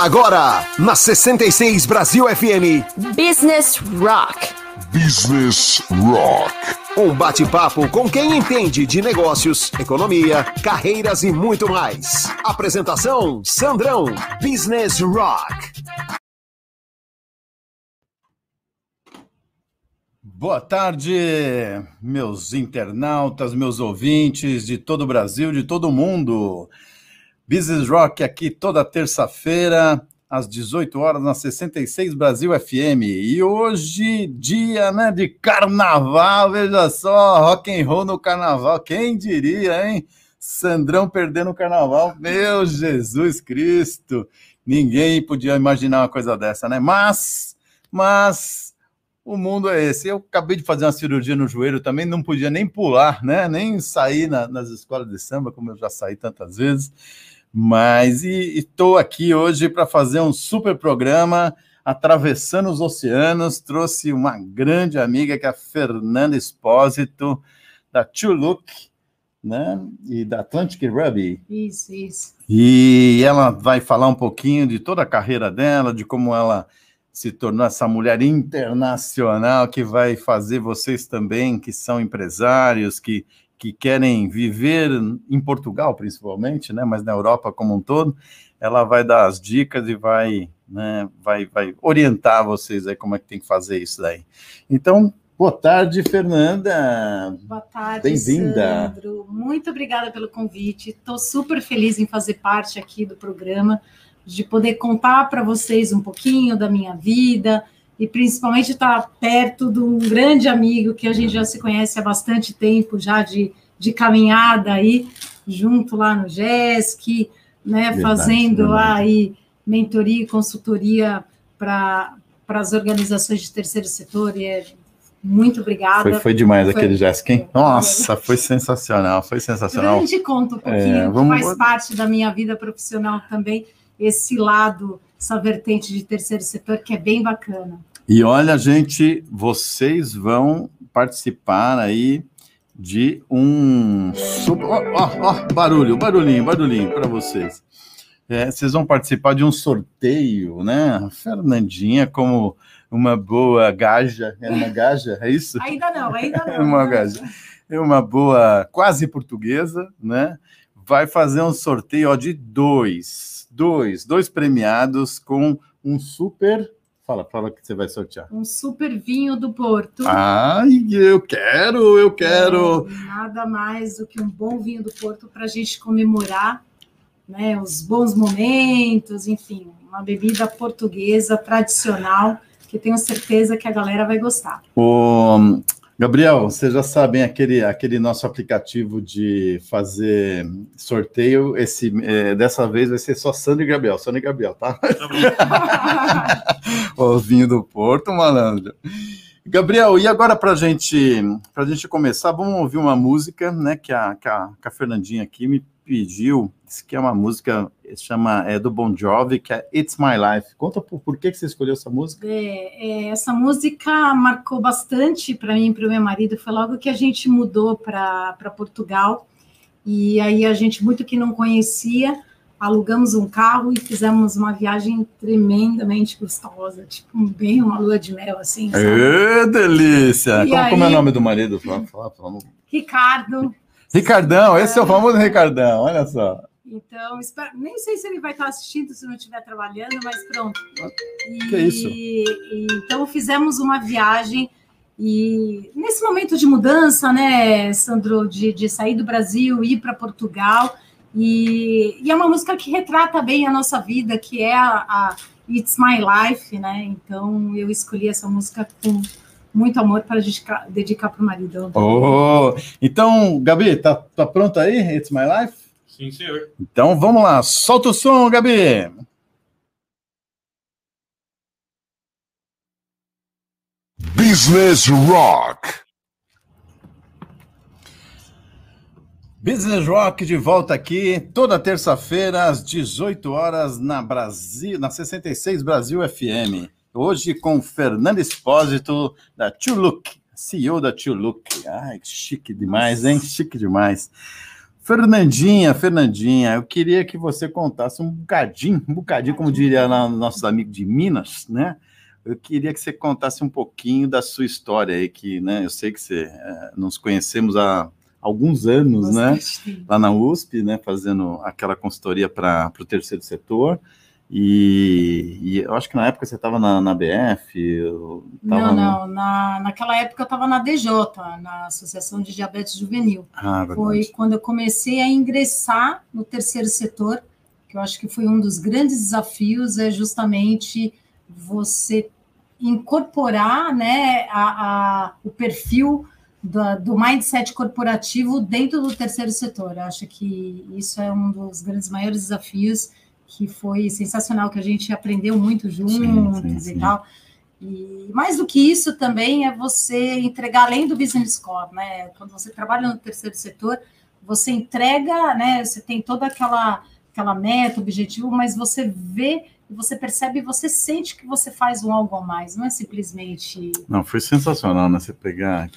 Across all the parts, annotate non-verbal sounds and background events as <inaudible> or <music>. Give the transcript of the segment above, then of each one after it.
Agora, na 66 Brasil FM, Business Rock. Business Rock. Um bate-papo com quem entende de negócios, economia, carreiras e muito mais. Apresentação: Sandrão, Business Rock. Boa tarde, meus internautas, meus ouvintes de todo o Brasil, de todo o mundo. Business Rock aqui toda terça-feira, às 18 horas, na 66 Brasil FM. E hoje, dia né, de carnaval, veja só, rock and roll no carnaval. Quem diria, hein? Sandrão perdendo o carnaval. Meu Jesus Cristo! Ninguém podia imaginar uma coisa dessa, né? Mas, mas o mundo é esse. Eu acabei de fazer uma cirurgia no joelho também, não podia nem pular, né? Nem sair na, nas escolas de samba, como eu já saí tantas vezes. Mas e estou aqui hoje para fazer um super programa atravessando os oceanos. Trouxe uma grande amiga que é a Fernanda Espósito da Two Look, né? E da Atlantic Ruby. Isso, isso. E ela vai falar um pouquinho de toda a carreira dela, de como ela se tornou essa mulher internacional que vai fazer vocês também, que são empresários, que que querem viver em Portugal, principalmente, né, mas na Europa como um todo, ela vai dar as dicas e vai, né, vai, vai orientar vocês aí como é que tem que fazer isso daí. Então, boa tarde, Fernanda. Boa tarde, Bem-vinda. Sandro. Muito obrigada pelo convite. Estou super feliz em fazer parte aqui do programa, de poder contar para vocês um pouquinho da minha vida, e principalmente estar tá perto de um grande amigo que a gente já se conhece há bastante tempo, já de, de caminhada aí, junto lá no GESC, né, verdade, fazendo verdade. aí mentoria e consultoria para as organizações de terceiro setor, e é muito obrigada. Foi, foi demais foi, aquele GESC, hein? Nossa, foi sensacional, foi sensacional. Eu te conto um pouquinho, é, vamos... faz parte da minha vida profissional também, esse lado, essa vertente de terceiro setor, que é bem bacana. E olha, gente, vocês vão participar aí de um. Ó, ó, ó, barulho, barulhinho, barulhinho para vocês. É, vocês vão participar de um sorteio, né? A Fernandinha, como uma boa gaja, é uma gaja, é isso? Ainda não, ainda <laughs> não. uma gaja. É uma boa, quase portuguesa, né? Vai fazer um sorteio ó, de dois, dois, dois premiados com um super Fala, fala que você vai sortear. Um super vinho do Porto. Ai, eu quero, eu quero. É, nada mais do que um bom vinho do Porto para a gente comemorar né, os bons momentos, enfim, uma bebida portuguesa tradicional que tenho certeza que a galera vai gostar. O, Gabriel, vocês já sabem aquele, aquele nosso aplicativo de fazer sorteio. Esse, é, dessa vez vai ser só Sandro e Gabriel, Sandro e Gabriel, tá? <laughs> o vinho do Porto, malandro. Gabriel, e agora para gente, a gente começar, vamos ouvir uma música, né? Que a, que a, que a Fernandinha aqui me pediu, disse que é uma música, chama é do Bon Jovi, que é It's My Life. Conta por, por que, que você escolheu essa música? É, é, essa música marcou bastante para mim e para o meu marido. Foi logo que a gente mudou para Portugal. E aí a gente, muito que não conhecia, alugamos um carro e fizemos uma viagem tremendamente gostosa, tipo bem uma lua de mel, assim. Ê, delícia! Como, aí, como, é o nome do marido? Fala, fala, fala. Ricardo. Ricardão, esse é o famoso Ricardão, olha só. Então, espero, nem sei se ele vai estar assistindo se não estiver trabalhando, mas pronto. E, que isso? E, então, fizemos uma viagem e nesse momento de mudança, né, Sandro, de, de sair do Brasil, ir para Portugal, e, e, é uma música que retrata bem a nossa vida, que é a, a It's My Life, né? Então, eu escolhi essa música com muito amor para dedicar para o marido. Oh, então, Gabi, tá, tá pronto aí? It's My Life? Sim, senhor. Então vamos lá, solta o som, Gabi. Business Rock. Business Rock de volta aqui toda terça-feira às 18 horas na Brasil, na 66 Brasil FM. Hoje com Fernando Espósito, da Look, CEO da Look. Ai, chique demais, hein? Chique demais. Fernandinha, Fernandinha, eu queria que você contasse um bocadinho, um bocadinho, como diria lá nossos amigos de Minas, né? Eu queria que você contasse um pouquinho da sua história aí, que né, eu sei que você, é, nos conhecemos há alguns anos, né? Lá na USP, né? Fazendo aquela consultoria para o terceiro setor. E, e, eu acho que na época você estava na, na, BF? Não, não. Na, naquela época eu estava na DJ, na Associação de Diabetes Juvenil. Ah, foi quando eu comecei a ingressar no terceiro setor, que eu acho que foi um dos grandes desafios, é justamente você incorporar né, a, a o perfil do, do mindset corporativo dentro do terceiro setor. Eu acho que isso é um dos grandes maiores desafios que foi sensacional, que a gente aprendeu muito juntos sim, sim, e tal. E mais do que isso também é você entregar além do business score, né? Quando você trabalha no terceiro setor, você entrega, né? Você tem toda aquela aquela meta, objetivo, mas você vê você percebe, você sente que você faz um algo a mais, não é simplesmente. Não, foi sensacional, né? Você pegar,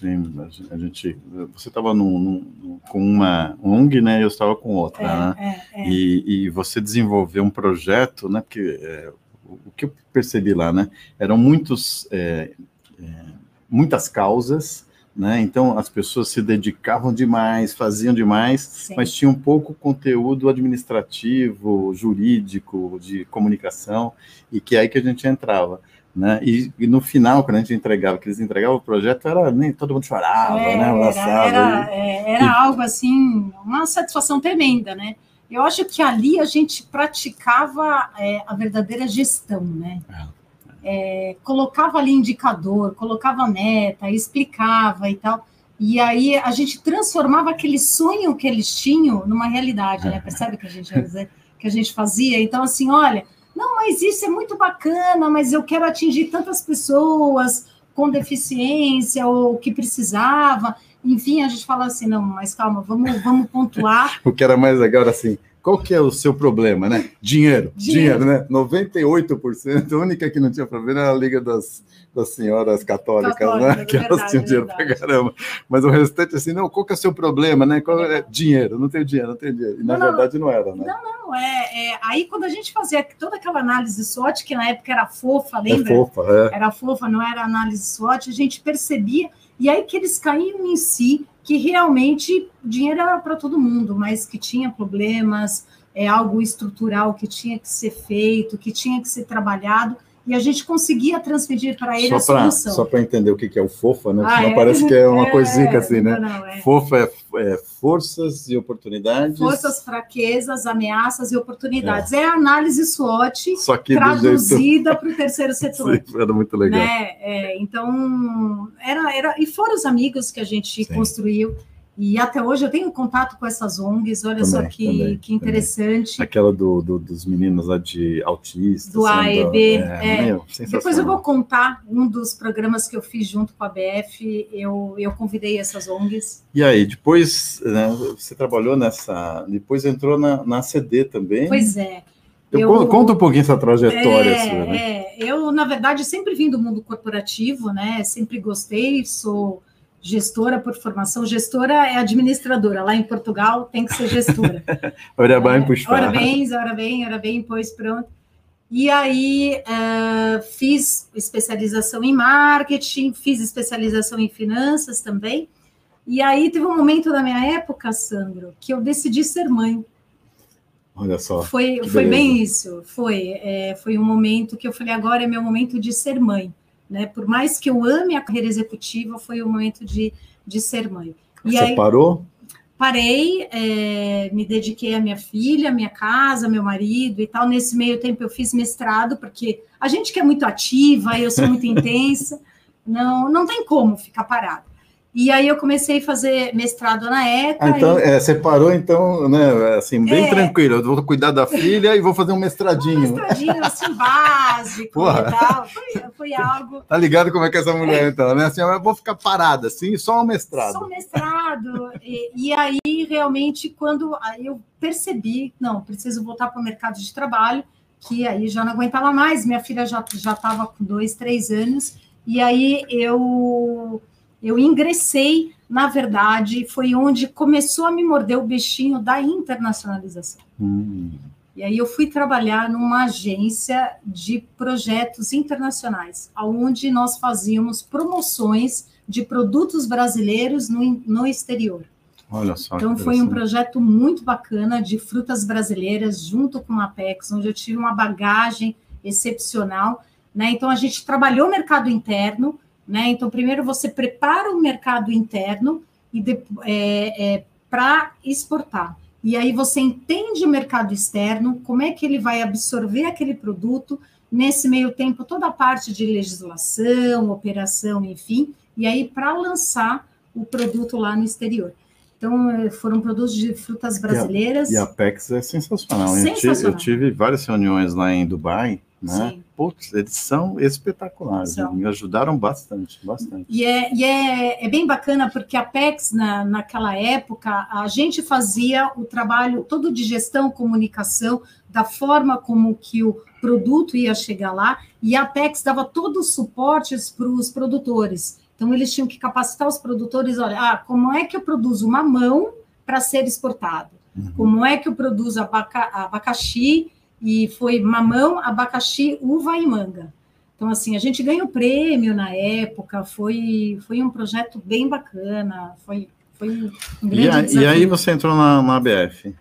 a gente, você estava com uma ONG, né? Eu estava com outra, é, né? É, é. E, e, você desenvolveu um projeto, né? Porque é, o que eu percebi lá, né? Eram muitos, é, é, muitas causas né? Então as pessoas se dedicavam demais, faziam demais, Sim. mas tinham pouco conteúdo administrativo, jurídico, de comunicação, e que é aí que a gente entrava. Né? E, e, no final, quando a gente entregava, que eles entregavam o projeto, era nem todo mundo chorava, é, né? Era, era, é, era e... algo assim, uma satisfação tremenda, né? Eu acho que ali a gente praticava é, a verdadeira gestão, né? É é, colocava ali indicador, colocava meta, explicava e tal. E aí a gente transformava aquele sonho que eles tinham numa realidade, né? Percebe que a gente que a gente fazia? Então, assim, olha, não, mas isso é muito bacana, mas eu quero atingir tantas pessoas com deficiência ou que precisava. Enfim, a gente fala assim, não, mas calma, vamos, vamos pontuar. <laughs> o que era mais legal era assim, qual que é o seu problema, né? Dinheiro, dinheiro, dinheiro né? 98%, a única que não tinha problema era a Liga das, das Senhoras Católicas, Católica, né? Que verdade, elas tinham dinheiro pra caramba. Mas o restante, assim, não, qual que é o seu problema, né? Qual é? Dinheiro, não tem dinheiro, não tem dinheiro. E na não, verdade não, era, né? Não, não, é, é, Aí quando a gente fazia toda aquela análise SWOT, que na época era fofa, é lembra? É fofa, é. Era fofa, não era análise SWOT, a gente percebia, e aí que eles caíam em si, que realmente dinheiro era para todo mundo, mas que tinha problemas, é algo estrutural que tinha que ser feito, que tinha que ser trabalhado, e a gente conseguia transferir para ele só a solução. Só para entender o que é o FOFA, né? Ah, é? parece que é uma <laughs> é, coisinha assim, né? Não, não, é. FOFA é, é, forças e oportunidades. Forças, fraquezas, ameaças e oportunidades. É, é a análise SWOT traduzida para o terceiro setor. <laughs> Sim, era muito legal. Né? É, então, era, era, e foram os amigos que a gente Sim. construiu. E até hoje eu tenho contato com essas ONGs, olha também, só que, também, que interessante. Também. Aquela do, do, dos meninos lá de autistas. Do AEB. É, é. Meu, Depois eu vou contar um dos programas que eu fiz junto com a BF, eu, eu convidei essas ONGs. E aí, depois né, você trabalhou nessa. Depois entrou na, na CD também. Pois é. Eu, eu, conta um pouquinho essa trajetória é, sua, né? É, eu, na verdade, sempre vim do mundo corporativo, né? Sempre gostei, sou gestora por formação. Gestora é administradora. Lá em Portugal tem que ser gestora. <laughs> ora bem, puxa. Ora bem, ora bem, ora bem, pois pronto. E aí uh, fiz especialização em marketing, fiz especialização em finanças também. E aí teve um momento da minha época, Sandro, que eu decidi ser mãe. Olha só. Foi, foi bem isso. Foi, é, foi um momento que eu falei, agora é meu momento de ser mãe. Né? Por mais que eu ame a carreira executiva, foi o momento de, de ser mãe. E Você aí, parou? Parei, é, me dediquei à minha filha, à minha casa, meu marido e tal. Nesse meio tempo eu fiz mestrado, porque a gente que é muito ativa, eu sou muito <laughs> intensa, não, não tem como ficar parada. E aí eu comecei a fazer mestrado na ECA. Ah, então, e... é, você parou, então, né, assim, bem é... tranquilo. Eu vou cuidar da filha e vou fazer um mestradinho. Um mestradinho, assim, básico Porra. e tal. Foi, foi, algo... Tá ligado como é que é essa mulher, então, né? Assim, eu vou ficar parada, assim, só um mestrado. Só um mestrado. e, e aí, realmente, quando aí eu percebi, não, preciso voltar para o mercado de trabalho, que aí já não aguentava mais. Minha filha já estava com dois, três anos. E aí eu eu ingressei na verdade, foi onde começou a me morder o bichinho da internacionalização. Hum. E aí eu fui trabalhar numa agência de projetos internacionais, onde nós fazíamos promoções de produtos brasileiros no, no exterior. Olha só. Então foi um projeto muito bacana de frutas brasileiras junto com a Apex, onde eu tive uma bagagem excepcional, né? Então a gente trabalhou o mercado interno, né? Então primeiro você prepara o mercado interno e é, é, para exportar. E aí você entende o mercado externo, como é que ele vai absorver aquele produto, nesse meio tempo toda a parte de legislação, operação, enfim, e aí para lançar o produto lá no exterior. Então, eh, foram produtos de frutas brasileiras. E a Apex é sensacional. Eu tive- Sensacional. Eu tive várias reuniões lá em Dubai, né? Sim. Putz, eles são espetaculares. São. Me ajudaram bastante, bastante. E, é, e é, é bem bacana porque a PEX, na, naquela época, a gente fazia o trabalho todo de gestão, comunicação, da forma como que o produto ia chegar lá, e a PEX dava todos os suportes para os produtores. Então, eles tinham que capacitar os produtores, olha, ah, como é que eu produzo mamão para ser exportado? Como é que eu produzo abaca, abacaxi, e foi mamão, abacaxi, uva e manga. Então, assim, a gente ganhou prêmio na época, foi, foi um projeto bem bacana, foi, foi um grande E, a- e aí você entrou na, na ABF?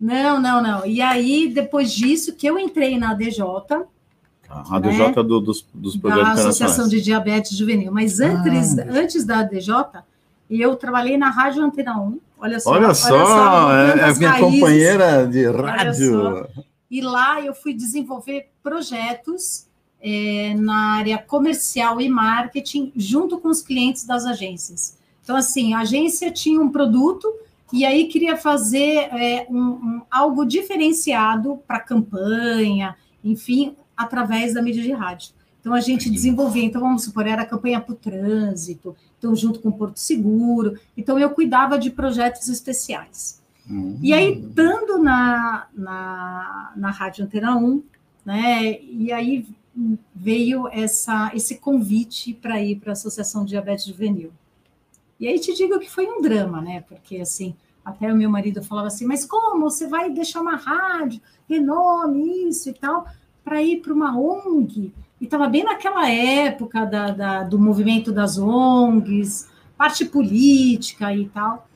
Não, não, não. E aí, depois disso, que eu entrei na ADJ, A DJ do- dos, dos da projetos Associação internacionais. de Diabetes Juvenil. Mas antes, Ah, antes da ADJ, eu trabalhei na Rádio Antena 1. Olha só, Olha só, voltando é, é às minha raízes. companheira de Olha rádio. E lá eu fui desenvolver projetos eh, na área comercial e marketing, junto com os clientes das agências. Então, assim, a agência tinha um produto e aí queria fazer eh, um, um- algo diferenciado para campanha, enfim, através da mídia de rádio. Então, a gente desenvolvia, então, vamos supor, era a campanha para o trânsito, então, junto com o Porto Seguro. Então, eu cuidava de projetos especiais. Hum. E aí, estando na, na, na Rádio Antena 1, né, e aí veio essa, esse convite para ir para a Associação de Diabetes Juvenil. E aí te digo que foi um drama, né? Porque assim, até o meu marido falava assim, mas como você vai deixar uma rádio, renome, isso e tal, para ir para uma ONG? E estava bem naquela época da, da- do movimento das ONGs, parte política e tal.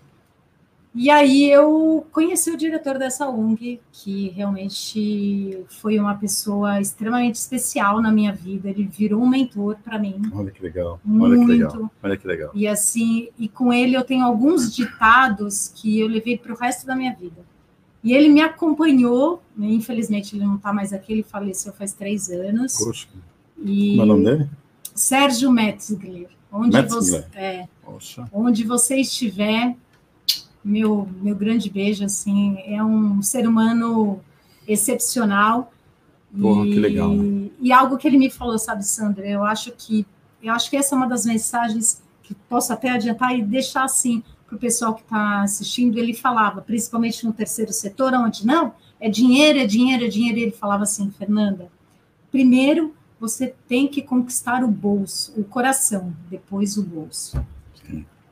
E aí eu conheci o diretor dessa ONG, que realmente foi uma pessoa extremamente especial na minha vida. Ele virou um mentor para mim, Olha que legal. Olha que legal. muito. Olha que legal. E assim, e com ele eu tenho alguns ditados que eu levei para o resto da minha vida. E ele me acompanhou, né, infelizmente ele não está mais aqui, ele faleceu faz três anos. Poxa, E qual é o nome dele? Sérgio Metzger, onde Metzger. você, é, Poxa. onde você estiver, meu, meu grande beijo, assim, é um ser humano excepcional. Porra, e, que legal, E algo que ele me falou, sabe, Sandra, eu acho que eu acho que essa é uma das mensagens que posso até adiantar e deixar assim para o pessoal que está assistindo. Ele falava, principalmente no terceiro setor, onde não, é dinheiro, é dinheiro, é dinheiro. E ele falava assim, Fernanda, primeiro você tem que conquistar o bolso, o coração, depois o bolso.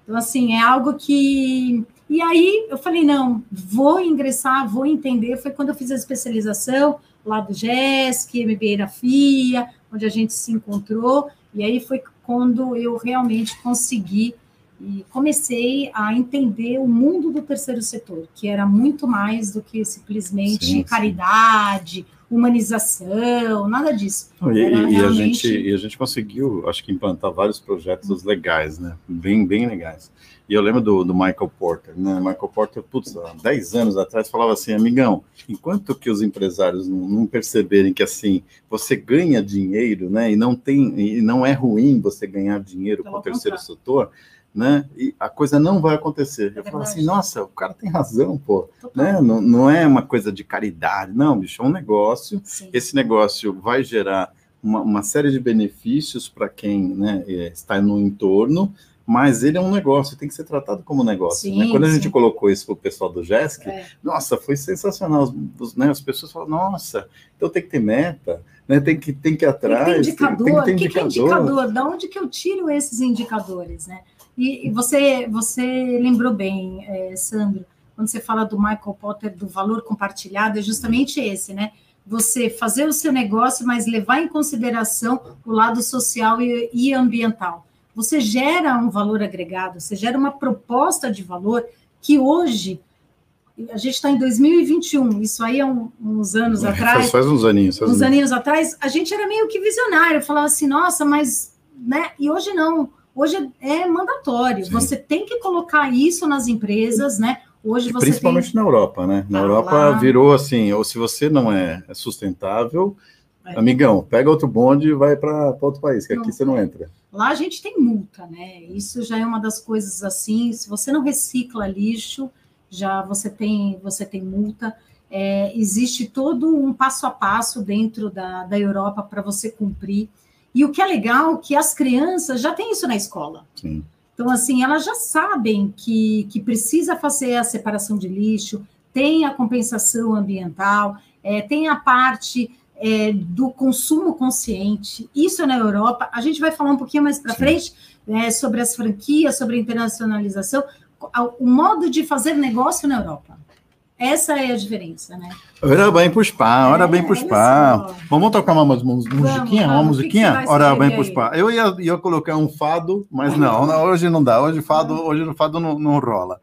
Então, assim, é algo que. E aí eu falei, não, vou ingressar, vou entender. Foi quando eu fiz a especialização lá do GESC, MBA da FIA, onde a gente se encontrou, e aí foi quando eu realmente consegui e comecei a entender o mundo do terceiro setor, que era muito mais do que simplesmente Sim, sim. caridade, humanização, nada disso. E, Era e a realmente- gente, e a gente conseguiu, acho que, implantar vários projetos legais, né? Bem, bem legais. E eu lembro do, do Michael Porter, né? Michael Porter, putz, há 10 anos atrás, falava assim, amigão, enquanto que os empresários não, não perceberem que, assim, você ganha dinheiro, né? E não tem, e não é ruim você ganhar dinheiro Pelo com o terceiro setor, né? E a coisa não vai acontecer. É eu falo assim, nossa, o cara tem razão, pô, Total. né? Não, não é uma coisa de caridade, não, bicho, é um negócio Sim. esse negócio vai gerar uma, uma série de benefícios para quem né, é, está no entorno, mas ele é um negócio, tem que ser tratado como negócio. Sim, né? Quando a gente sim. colocou isso para o pessoal do GESC, É. nossa, foi sensacional. Os, né, as pessoas falam, nossa, então tem que ter meta, né, tem, que, tem que ir Tem que ter atrás, indicador. tem, tem que ter que, que é indicador. indicador? Da onde que eu tiro esses indicadores, né? E, e você, você lembrou bem, é, Sandro, quando você fala do Michael Potter, do valor compartilhado, é justamente esse, né? Você fazer o seu negócio, mas levar em consideração o lado social e, e ambiental. Você gera um valor agregado, você gera uma proposta de valor que hoje a gente está em 2021, isso aí é um, uns anos é, atrás. Faz, faz uns aninhos. Faz uns aninhos atrás, a gente era meio que visionário, falava assim, nossa, mas. Né? E hoje não. Hoje é mandatório. Sim. Você tem que colocar isso nas empresas, né? Hoje você Principalmente tem... na Europa, né? Na ah, Europa lá... virou assim, ou se você não é sustentável, é. amigão, pega outro bonde e vai para outro país, que não, aqui você não entra. Lá a gente tem multa, né? Isso já é uma das coisas assim, se você não recicla lixo, já você tem, você tem multa. É, existe todo um passo a passo dentro da, da Europa para você cumprir. E o que é legal é que as crianças já têm isso na escola. Sim. Então, assim, elas já sabem que, que precisa fazer a separação de lixo, tem a compensação ambiental, é, tem a parte é, do consumo consciente. Isso é na Europa. A gente vai falar um pouquinho mais para frente é, sobre as franquias, sobre a internacionalização, o modo de fazer negócio na Europa. Essa é a diferença, né? Ora bem pro spa, ora é, bem pro spa. Vamos tocar uma, musiquinha? Uma musiquinha? Ora bem pro spa. Eu ia, ia colocar um fado, mas não, não hoje não dá. Hoje fado, hoje no fado não, não rola.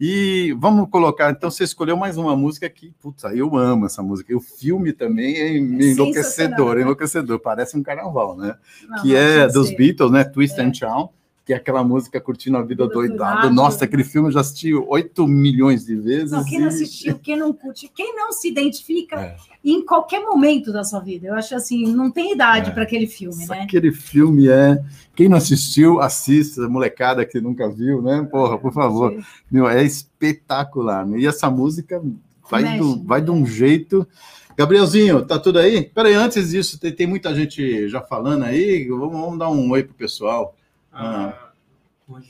E vamos colocar, então você escolheu mais uma música que, putz, eu amo essa música. E o filme também é, enlouquecedor, enlouquecedor, parece um carnaval, né? Não, que é dos Beatles, né? Twist é. and Shout que é aquela música Curtindo a Vida Doidado. Nossa, aquele filme eu já assisti 8 milhões de vezes. Não, quem não assistiu, quem não curte, quem não se identifica é. em qualquer momento da sua vida. Eu acho assim, não tem idade é. para aquele filme, né? Aquele filme é. Quem não assistiu, assista, molecada que nunca viu, né? Porra, por favor. Meu, é espetacular. E essa música vai, do, vai de um jeito. Gabrielzinho, tá tudo aí? Peraí, antes disso, tem, tem muita gente já falando aí. Vamos, vamos dar um oi pro pessoal. Ah.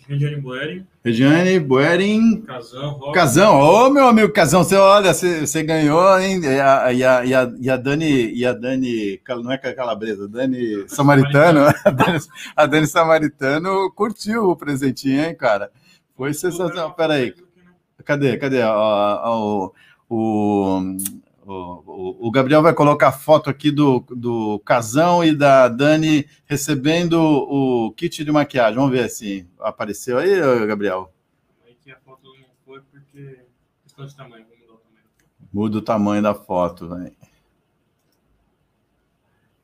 Regiane Boering. Regiane Boering. Casão. Casão. Ô, oh, meu amigo Casão, você olha, você, você ganhou, hein? E a, e, a, e, a, e a Dani, e a Dani, não é Calabresa, Dani Samaritano, <laughs> a Dani, a Dani Samaritano curtiu o presentinho, hein, cara? Foi sensacional. Peraí. Cadê? Cadê? o, o, o, o, Gabriel vai colocar a foto aqui do, do Casão e da Dani recebendo o kit de maquiagem. Vamos ver se apareceu aí, Gabriel. Aqui a foto não foi porque questão de tamanho. Vou mudar o tamanho. Muda o tamanho da foto, velho.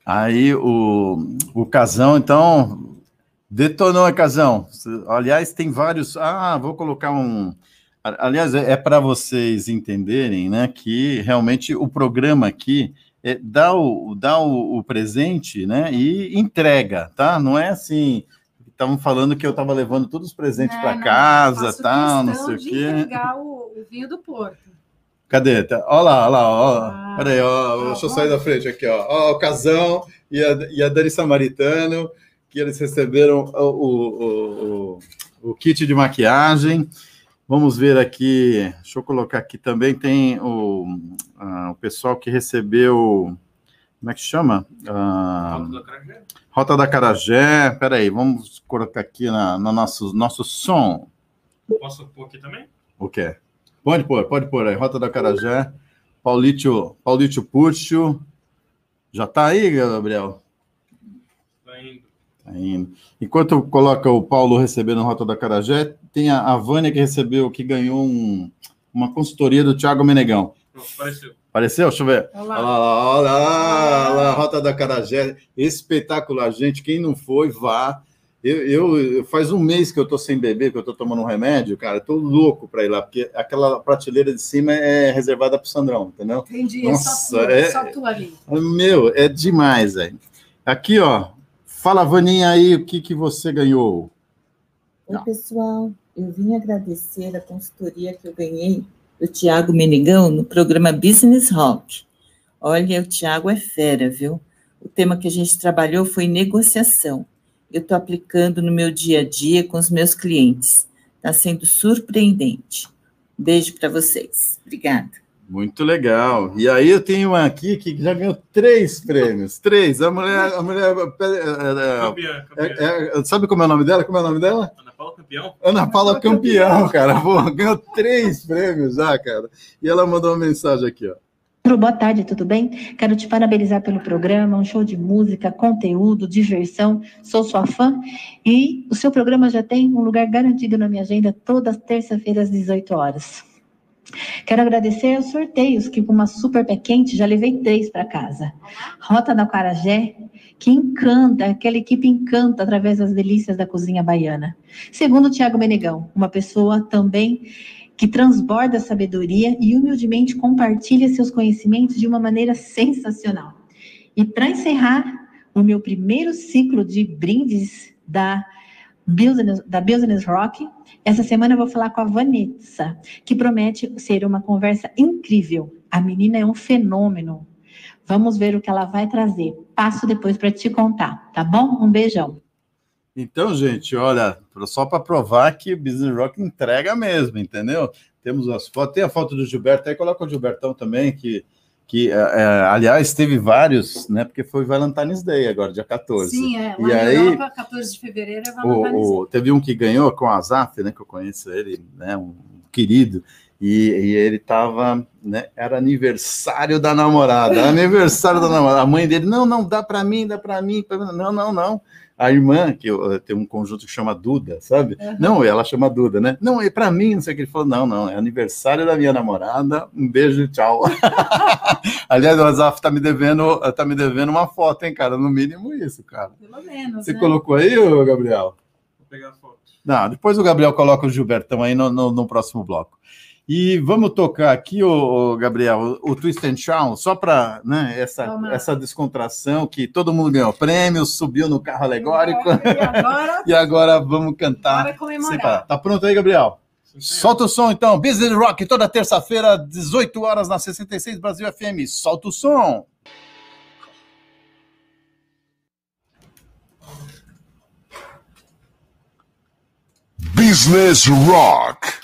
Aí o, o Casão, então, detonou a Casão. Aliás, tem vários. Ah, vou colocar um Aliás, é, é para vocês entenderem, né, que realmente o programa aqui é, dá, o, dá o, o, presente, né, e entrega, tá? Não é assim. Estavam falando que eu estava levando todos os presentes é, para casa, tal, não sei o quê. entregar o, o vinho do Porto. Cadê? Tá, olha lá, olha lá, ó. Ah, Peraí, ó, tá deixa eu sair da frente aqui, ó. Ó, o Casão e a, e a Dani Samaritano, que eles receberam o, o, o, o kit de maquiagem. Vamos ver aqui, deixa eu colocar aqui também, tem o, uh, o pessoal que recebeu, como é que chama? Uh, Rota da Carajé. Rota da Carajé, peraí, vamos colocar aqui na, no nosso, nosso som. Posso pôr aqui também? O quê? Pode pôr, pode pôr aí, Rota da Carajé, Paulítio, Paulítio Puxo, já tá aí, Gabriel? Indo. Tá. Enquanto coloca o Paulo recebendo Rota da Carajé, tem a, a Vânia que recebeu, que ganhou um, uma consultoria do Thiago Menegão. apareceu. Apareceu? Deixa eu ver. Olha lá, olha lá, olha lá, olha lá Rota da Carajé. Espetacular, gente. Quem não foi, vá. Eu, eu, faz um mês que eu tô sem beber, que eu tô tomando um remédio, cara, eu tô louco para ir lá, porque aquela prateleira de cima é reservada pro Sandrão, entendeu? Entendi, Nossa, é só tu, é, só tu ali. Meu, é demais, velho. Aqui, ó, fala, Vaninha, aí, o que, que você ganhou? Oi, pessoal eu vim agradecer a consultoria que eu ganhei do Tiago Menegão no programa Business Rock. Olha, o Tiago é fera, viu? O tema que a gente trabalhou foi negociação. Eu estou aplicando no meu dia a dia com os meus clientes. Está sendo surpreendente. Beijo para vocês. Obrigada. Muito legal. E aí eu tenho uma aqui que já ganhou três prêmios. Três. A mulher. A mulher é, é, é, é, sabe como é o nome dela? Como é o nome dela? Ana Paula campeão? Ana Paula campeão, cara. Pô, ganhou três prêmios já, cara. E ela mandou uma mensagem aqui, ó. Boa tarde, tudo bem? Quero te parabenizar pelo programa, um show de música, conteúdo, diversão. Sou sua fã e o seu programa já tem um lugar garantido na minha agenda todas terça-feiras às 18 horas. Quero agradecer aos sorteios, que com uma super pé quente já levei três para casa. Rota da Carajé, que encanta, aquela equipe encanta através das delícias da cozinha baiana. Segundo Tiago Menegão, uma pessoa também que transborda sabedoria e humildemente compartilha seus conhecimentos de uma maneira sensacional. E para encerrar o meu primeiro ciclo de brindes da Business, da Business Rock, essa semana eu vou falar com a Vanessa, que promete ser uma conversa incrível. A menina é um fenômeno. Vamos ver o que ela vai trazer. Passo depois para te contar, tá bom? Um beijão. Então, gente, olha, só para provar que o Business Rock entrega mesmo, entendeu? Temos as fotos, tem a foto do Gilberto aí, coloca o Gilbertão também, que, que é, é aliás, teve vários, né? Porque foi Valentine's Day agora, dia 14. Sim, é. e aí, Europa, 14 de fevereiro é Valentine's o, o, Teve um que ganhou com o Azaf, né? Que eu conheço ele, né? Um querido. E, e, ele estava, né? Era aniversário da namorada, aniversário da namorada. A mãe dele, não, não, dá para mim, dá para mim. Não, não, não a irmã, que eu, tem um conjunto que chama Duda, sabe? Uhum. Não, ela chama Duda, né? Não, é para mim, não sei o que. Ele falou, não, não, é aniversário da minha namorada, um beijo e tchau. <laughs> Aliás, o Azaf tá me devendo, tá me devendo uma foto, hein, cara? No mínimo isso, cara. Pelo menos, Você né? colocou aí, Gabriel? Vou pegar a foto. Não, depois o Gabriel coloca o Gilbertão aí no, no, no próximo bloco. E vamos tocar aqui, o Gabriel, o, o Twist and Shout, só para né, essa, essa descontração que todo mundo ganhou prêmio, subiu no carro alegórico. E agora, <laughs> e agora vamos cantar. Bora comemorar. Tá pronto aí, Gabriel? Solta o som então, Business Rock, toda terça-feira, 18 horas na 66 Brasil FM. Solta o som. Business Rock.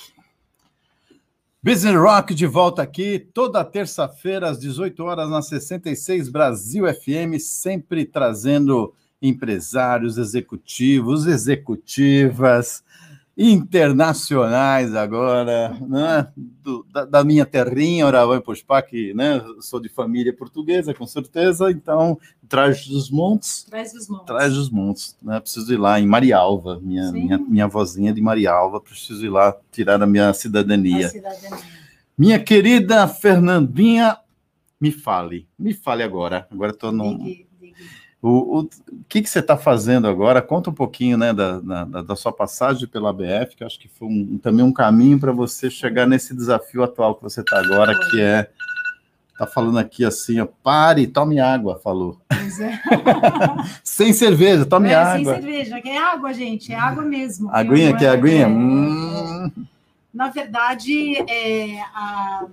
Business Rock de volta aqui, toda terça-feira, às 18 horas, na 66 Brasil FM, sempre trazendo empresários, executivos, executivas, internacionais agora, né? Do, da, da, minha terrinha, Oravan Pospá, que né? sou de família portuguesa, com certeza, então, Trás dos Montes. Trás dos Montes. Trás dos Montes, né? Preciso ir lá em Marialva, minha, minha, minha vozinha de Marialva, preciso ir lá tirar a minha cidadania. A cidadania. Minha querida Fernandinha, me fale, me fale agora. Agora estou no. O, o, que, que você está fazendo agora? Conta um pouquinho né, da, da, da, sua passagem pela ABF, que acho que foi um, também um caminho para você chegar nesse desafio atual que você está agora, que é. Está falando aqui assim, ó, pare, tome água, falou. Pois é. <laughs> sem cerveja, tome é, água. Sem cerveja, que é água, gente, é água mesmo. Aguinha, que é aguinha? É, hum. Na verdade, é, a,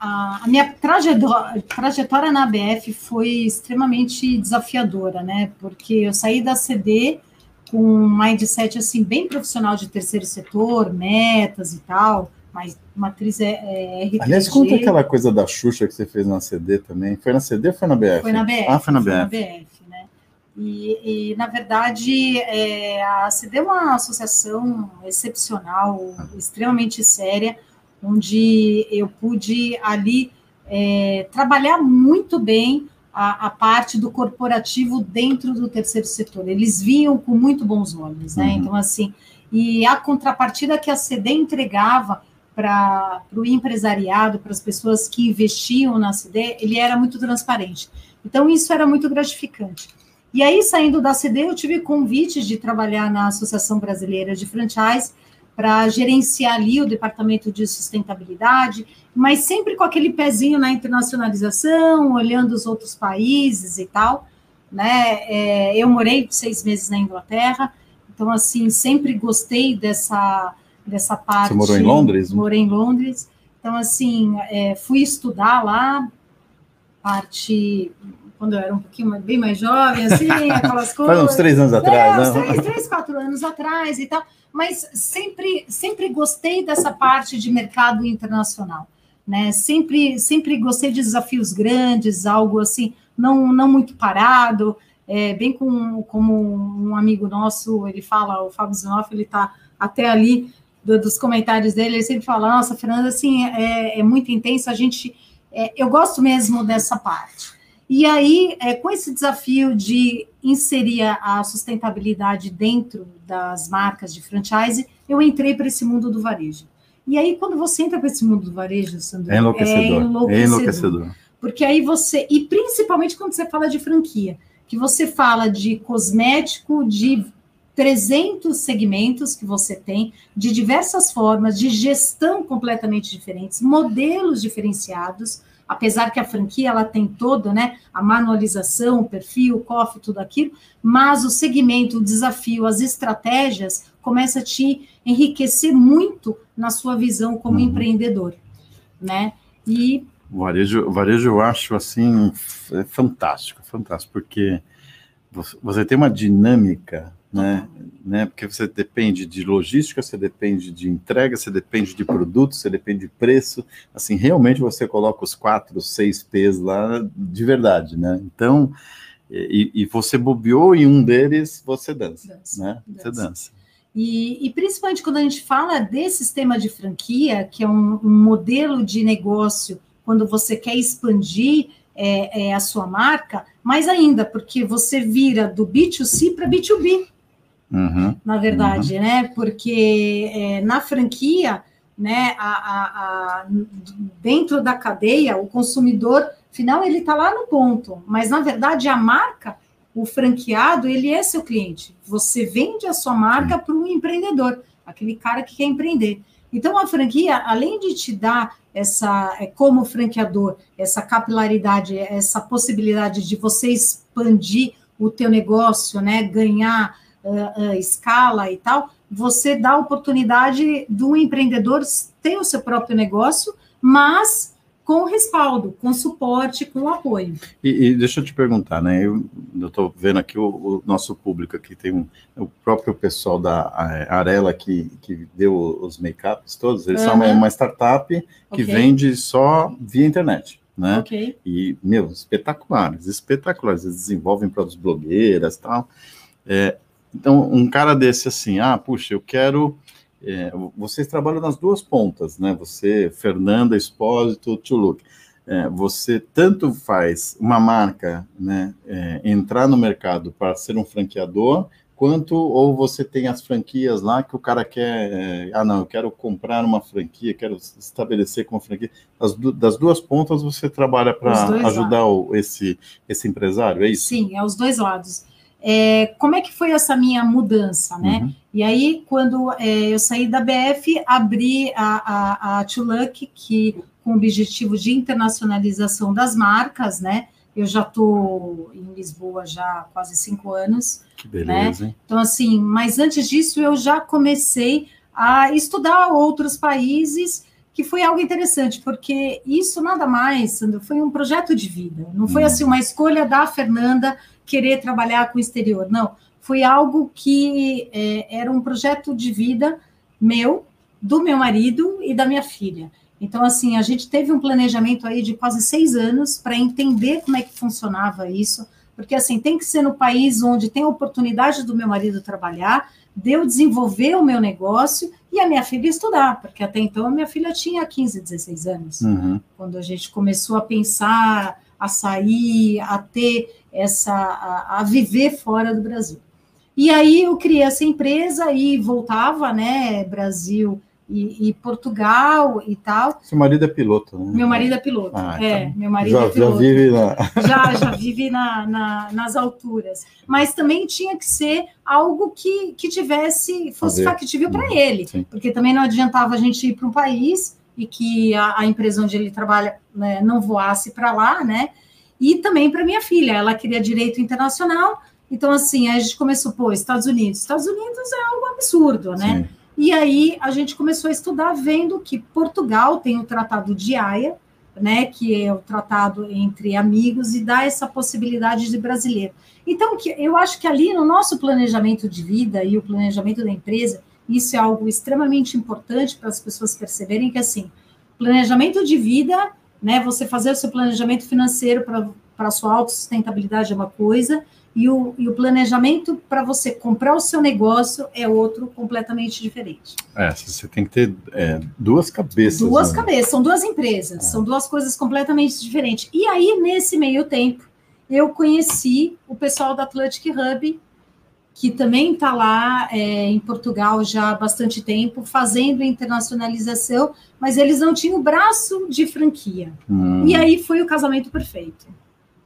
a, minha trajetória, trajetória na ABF foi extremamente desafiadora, né? Porque eu saí da CD com um mindset assim bem profissional de terceiro setor, metas e tal, mas matriz é, é RPG. Aliás, conta aquela coisa da Xuxa que você fez na CD também. Foi na CD ou foi na BF? Foi na BF. Ah, foi na BF. Foi na BF né? E, e, na verdade, é, a CD é uma associação excepcional, extremamente séria, onde eu pude ali é, trabalhar muito bem a, a, parte do corporativo dentro do terceiro setor. Eles vinham com muito bons olhos, né? Uhum. Então, assim, e a contrapartida que a CD entregava para o empresariado, para as pessoas que investiam na CD, ele era muito transparente. Então, isso era muito gratificante. E aí, saindo da CD, eu tive convites de trabalhar na Associação Brasileira de Franchise, para gerenciar ali o departamento de sustentabilidade, mas sempre com aquele pezinho na internacionalização, olhando os outros países e tal. Né? É, eu morei seis meses na Inglaterra, então assim sempre gostei dessa dessa parte. Você morou em Londres? Morei em Londres, então assim é, fui estudar lá parte quando eu era um pouquinho bem mais jovem, assim, <laughs> aquelas coisas. Faz uns três anos atrás, é, né? Três, três, quatro anos atrás e tal mas sempre, sempre gostei dessa parte de mercado internacional, né? Sempre, sempre gostei de desafios grandes, algo assim, não, não muito parado. é, bem com, como um amigo nosso, ele fala, o Fábio Zinoff, ele está até ali do, dos comentários dele, ele sempre fala, nossa, Fernanda, assim, é, é muito intenso, a gente, é, eu gosto mesmo dessa parte. E aí, é, com esse desafio de inserir a sustentabilidade dentro das marcas de franchise, eu entrei para esse mundo do varejo. E aí, quando você entra para esse mundo do varejo, Sandro, é enlouquecedor. É enlouquecedor. É enlouquecedor. Porque aí você, e principalmente quando você fala de franquia, que você fala de cosmético, de 300 segmentos que você tem, de diversas formas, de gestão completamente diferentes, modelos diferenciados, apesar que a franquia ela tem todo, né, a manualização, o perfil, o cofre, tudo aquilo, mas o segmento, o desafio, as estratégias começa a te enriquecer muito na sua visão como uhum. empreendedor, né? E o varejo, o varejo eu acho assim é fantástico, fantástico, porque você tem uma dinâmica né? né? Porque você depende de logística, você depende de entrega, você depende de produto, você depende de preço. Assim, realmente você coloca os quatro, seis P's lá de verdade, né? Então, e, e você bobeou em um deles, você dança, dança né? Dança. Você dança. E, e, principalmente quando a gente fala desse sistema de franquia, que é um, um modelo de negócio, quando você quer expandir é, é, a sua marca, mais ainda, porque você vira do B2C para B2B. Uhum, na verdade, uhum. né? Porque é, na franquia, né, a, a, a, dentro da cadeia, o consumidor final ele está lá no ponto, mas na verdade a marca, o franqueado, ele é seu cliente. Você vende a sua marca para um empreendedor, aquele cara que quer empreender. Então a franquia, além de te dar essa, é, como franqueador, essa capilaridade, essa possibilidade de você expandir o teu negócio, né, ganhar uh, uh, escala e tal, você dá a oportunidade do empreendedor ter o seu próprio negócio, mas com respaldo, com suporte, com apoio. E, e deixa eu te perguntar, né? Eu estou vendo aqui o, o, nosso público aqui, tem um, o próprio pessoal da Arela que, que deu os make-ups todos, eles uhum. são uma, startup que okay. vende só via internet. Né? Okay. E, meu, espetaculares, espetaculares. Eles desenvolvem produtos blogueiras e tal. É, então, um cara desse assim, ah, puxa, eu quero. É, vocês trabalham nas duas pontas, né? Você, Fernanda Espósito, Tuluk. É, você tanto faz uma marca né, é, entrar no mercado para ser um franqueador, quanto ou você tem as franquias lá que o cara quer, é, ah não, eu quero comprar uma franquia, quero estabelecer como franquia. As, das duas pontas você trabalha para ajudar o, esse, esse empresário, é isso? Sim, é os dois lados. É, como é que foi essa minha mudança, né? Uhum. E aí, quando é, eu saí da BF, abri a, a, a Tuluck, que com o objetivo de internacionalização das marcas, né? Eu já estou em Lisboa já há quase cinco anos. Que beleza, né? hein? Então, assim, mas antes disso, eu já comecei a estudar outros países, que foi algo interessante, porque isso nada mais, Sandro, foi um projeto de vida. Não foi, hum. assim, uma escolha da Fernanda querer trabalhar com o exterior. Não, foi algo que é, era um projeto de vida meu, do meu marido e da minha filha. Então, assim, a gente teve um planejamento aí de quase seis anos para entender como é que funcionava isso, porque, assim, tem que ser no país onde tem a oportunidade do meu marido trabalhar, de eu desenvolver o meu negócio e a minha filha estudar, porque até então a minha filha tinha 15, 16 anos, uhum. quando a gente começou a pensar, a sair, a ter essa a, a, viver fora do Brasil. E aí eu criei essa empresa e voltava, né, Brasil e, e Portugal e tal. Seu marido é piloto, né? Meu marido é piloto, ah, é, então, meu marido já, é piloto. Já vive, na... <laughs> já, já vive na, na, nas alturas. Mas também tinha que ser algo que, que tivesse, fosse factível para ele, Sim. porque também não adiantava a gente ir para um país e que a, a empresa onde ele trabalha né, não voasse para lá, né? E também para minha filha. Ela queria direito internacional, então assim, a gente começou, pô, Estados Unidos. Estados Unidos é algo absurdo, né? Sim. E aí a gente começou a estudar vendo que Portugal tem o Tratado de Haia, né, que é o tratado entre amigos e dá essa possibilidade de brasileiro. Então, que eu acho que ali no nosso planejamento de vida e o planejamento da empresa, isso é algo extremamente importante para as pessoas perceberem que assim, planejamento de vida né? Você fazer o seu planejamento financeiro para a sua autossustentabilidade é uma coisa, e o, e o planejamento para você comprar o seu negócio é outro completamente diferente. É, você tem que ter é, duas cabeças. Duas né? cabeças, são duas empresas, é. são duas coisas completamente diferentes. E aí, nesse meio tempo, eu conheci o pessoal da Atlantic Hub, que também está lá é, em Portugal já há bastante tempo, fazendo internacionalização, mas eles não tinham braço de franquia. Hum. E aí foi o casamento perfeito.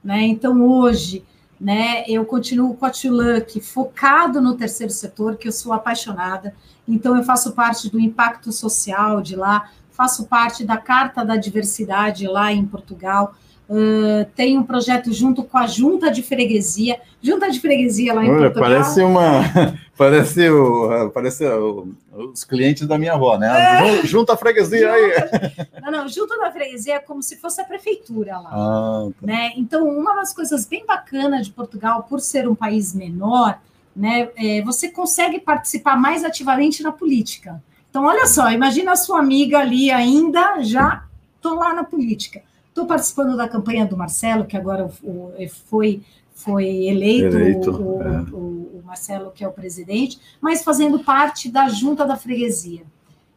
Né? Então, hoje né? Eu continuo com a Tuluck focado no terceiro setor, que eu sou apaixonada. Então, eu faço parte do impacto social de lá, faço parte da Carta da Diversidade lá em Portugal. Uh, tem um projeto junto com a Junta de Freguesia, Junta de Freguesia lá em Olha, Portugal. Parece uma, <laughs> parece, o, parece o, os clientes da minha avó, né? É. Junta a freguesia aí. Não, não, Junta da Freguesia é como se fosse a prefeitura lá. Ah, tá. né? Então, uma das coisas bem bacanas de Portugal, por ser um país menor, né, é, você consegue participar mais ativamente na política. Então, olha só, imagina a sua amiga ali ainda, já estou lá na política Estou participando da campanha do Marcelo, que agora foi, foi eleito, eleito o, é. o, o, Marcelo, que é o presidente, mas fazendo parte da junta da freguesia.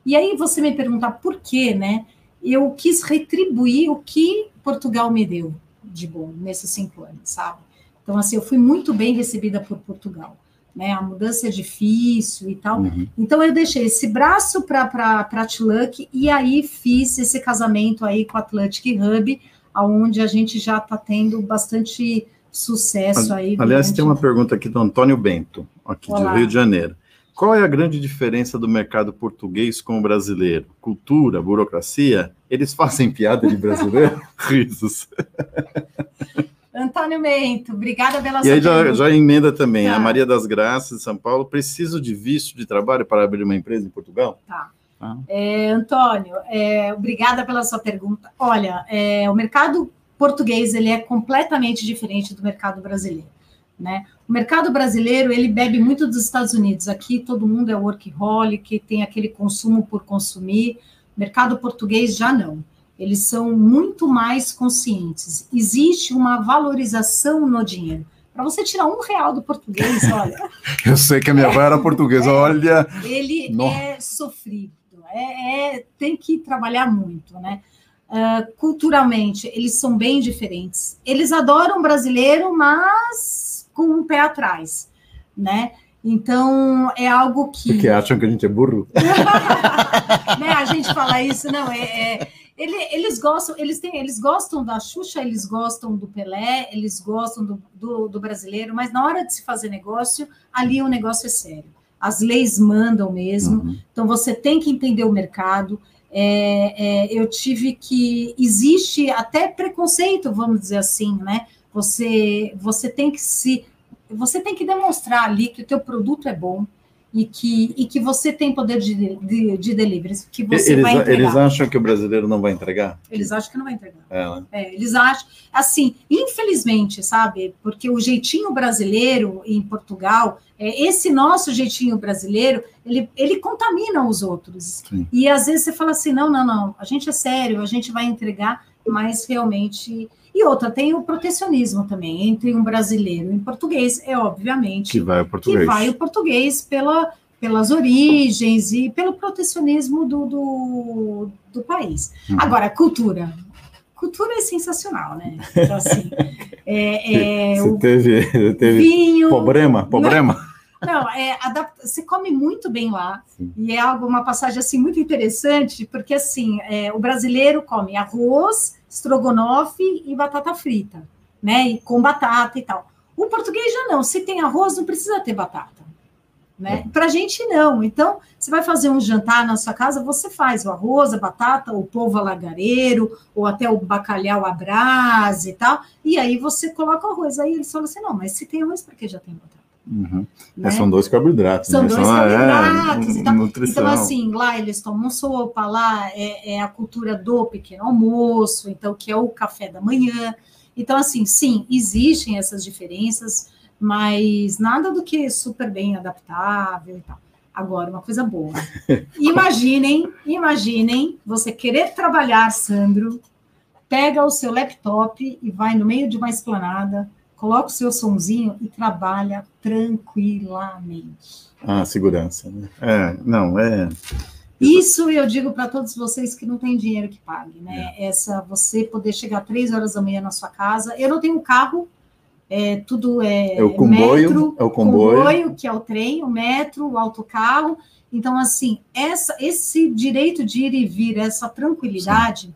E aí você me pergunta por quê, né? Eu quis retribuir o que Portugal me deu de bom nesses cinco anos, sabe? Então, assim, eu fui muito bem recebida por Portugal né? A mudança é difícil e tal. Uhum. Então eu deixei esse braço para para Atlantic e aí fiz esse casamento aí com a Atlantic Hub, aonde a gente já está tendo bastante sucesso aí. Aliás, tem uma pergunta aqui do Antônio Bento, aqui Olá. do Rio de Janeiro. Qual é a grande diferença do mercado português com o brasileiro? Cultura, burocracia? Eles fazem piada de brasileiro? <laughs> Risos. <laughs> Antônio Mento, obrigada pela sua E aí já, já, emenda também, tá. a Maria das Graças de São Paulo, preciso de visto de trabalho para abrir uma empresa em Portugal? Tá. Ah. É, Antônio, é, obrigada pela sua pergunta. Olha, é, o mercado português ele é completamente diferente do mercado brasileiro. Né? O mercado brasileiro ele bebe muito dos Estados Unidos. Aqui todo mundo é workaholic, tem aquele consumo por consumir. Mercado português já não eles são muito mais conscientes. Existe uma valorização no dinheiro. Para você tirar um real do português, <laughs> olha. Eu sei que a minha avó era portuguesa, é, olha. Ele é sofrido, é, é, tem que trabalhar muito, né? Uh, culturalmente, eles são bem diferentes. Eles adoram brasileiro, mas com um pé atrás, né? Então, é algo que. Porque acham que a gente é burro? <laughs> né? A gente fala isso, não, é, é ele, eles gostam, eles têm, eles gostam da Xuxa, eles gostam do Pelé, eles gostam do, do, do, brasileiro, mas na hora de se fazer negócio, ali o negócio é sério. As leis mandam mesmo, uhum. então você tem que entender o mercado. É, é, eu tive que existe até preconceito, vamos dizer assim, né? Você você tem que se você tem que demonstrar ali que o teu produto é bom, e que, e que você tem poder de, de, de delivery, que você eles, vai entregar. Eles acham que o brasileiro não vai entregar? Eles acham que não vai entregar. É, né? é, eles acham, assim, infelizmente, sabe, porque o jeitinho brasileiro em Portugal, é, esse nosso jeitinho brasileiro, ele, ele contamina os outros. Sim. E às vezes você fala assim, não, não, não, a gente é sério, a gente vai entregar, mas realmente e outra, tem o protecionismo também entre um brasileiro em português, é obviamente que vai o português, que vai o português pela, pelas origens e pelo protecionismo do, do, do país. Uhum. Agora, cultura. Cultura é sensacional, né? Então, assim, <laughs> é, é, Você teve, teve vinho, problema? Problema? Não, não é, adapta, você come muito bem lá, Sim. e é algo, uma passagem assim muito interessante, porque assim, é, o brasileiro come arroz, estrogonofe e batata frita, né? E com batata e tal. O português já não. Se tem arroz, não precisa ter batata. Né? É. Para gente não. Então, você vai fazer um jantar na sua casa, você faz o arroz, a batata, o polvo alagareiro, ou até o bacalhau à brasa e tal, e aí você coloca o arroz. Aí eles falam assim: não, mas se tem arroz, por que já tem batata? Uhum. Né? É, são dois carboidratos. São né? dois são, carboidratos. É, então, então, assim, lá eles tomam sopa, lá é, é, a cultura do pequeno almoço, então, que é o café da manhã. Então, assim, sim, existem essas diferenças, mas nada do que super bem adaptável e tal. Agora, uma coisa boa. <laughs> Imaginem, imaginem você querer trabalhar, Sandro, pega o seu laptop e vai no meio de uma esplanada coloca o seu sonzinho e trabalha tranquilamente. Ah, segurança, né? É, não, é. Isso eu digo para todos vocês que não têm dinheiro que pague, né? É. Essa você poder chegar três horas da manhã na sua casa. Eu não tenho carro, é, tudo é, é o comboio, metro, é o comboio. comboio, que é o trem, o metro, o autocarro. Então, assim, essa, esse direito de ir e vir, essa tranquilidade, Sim.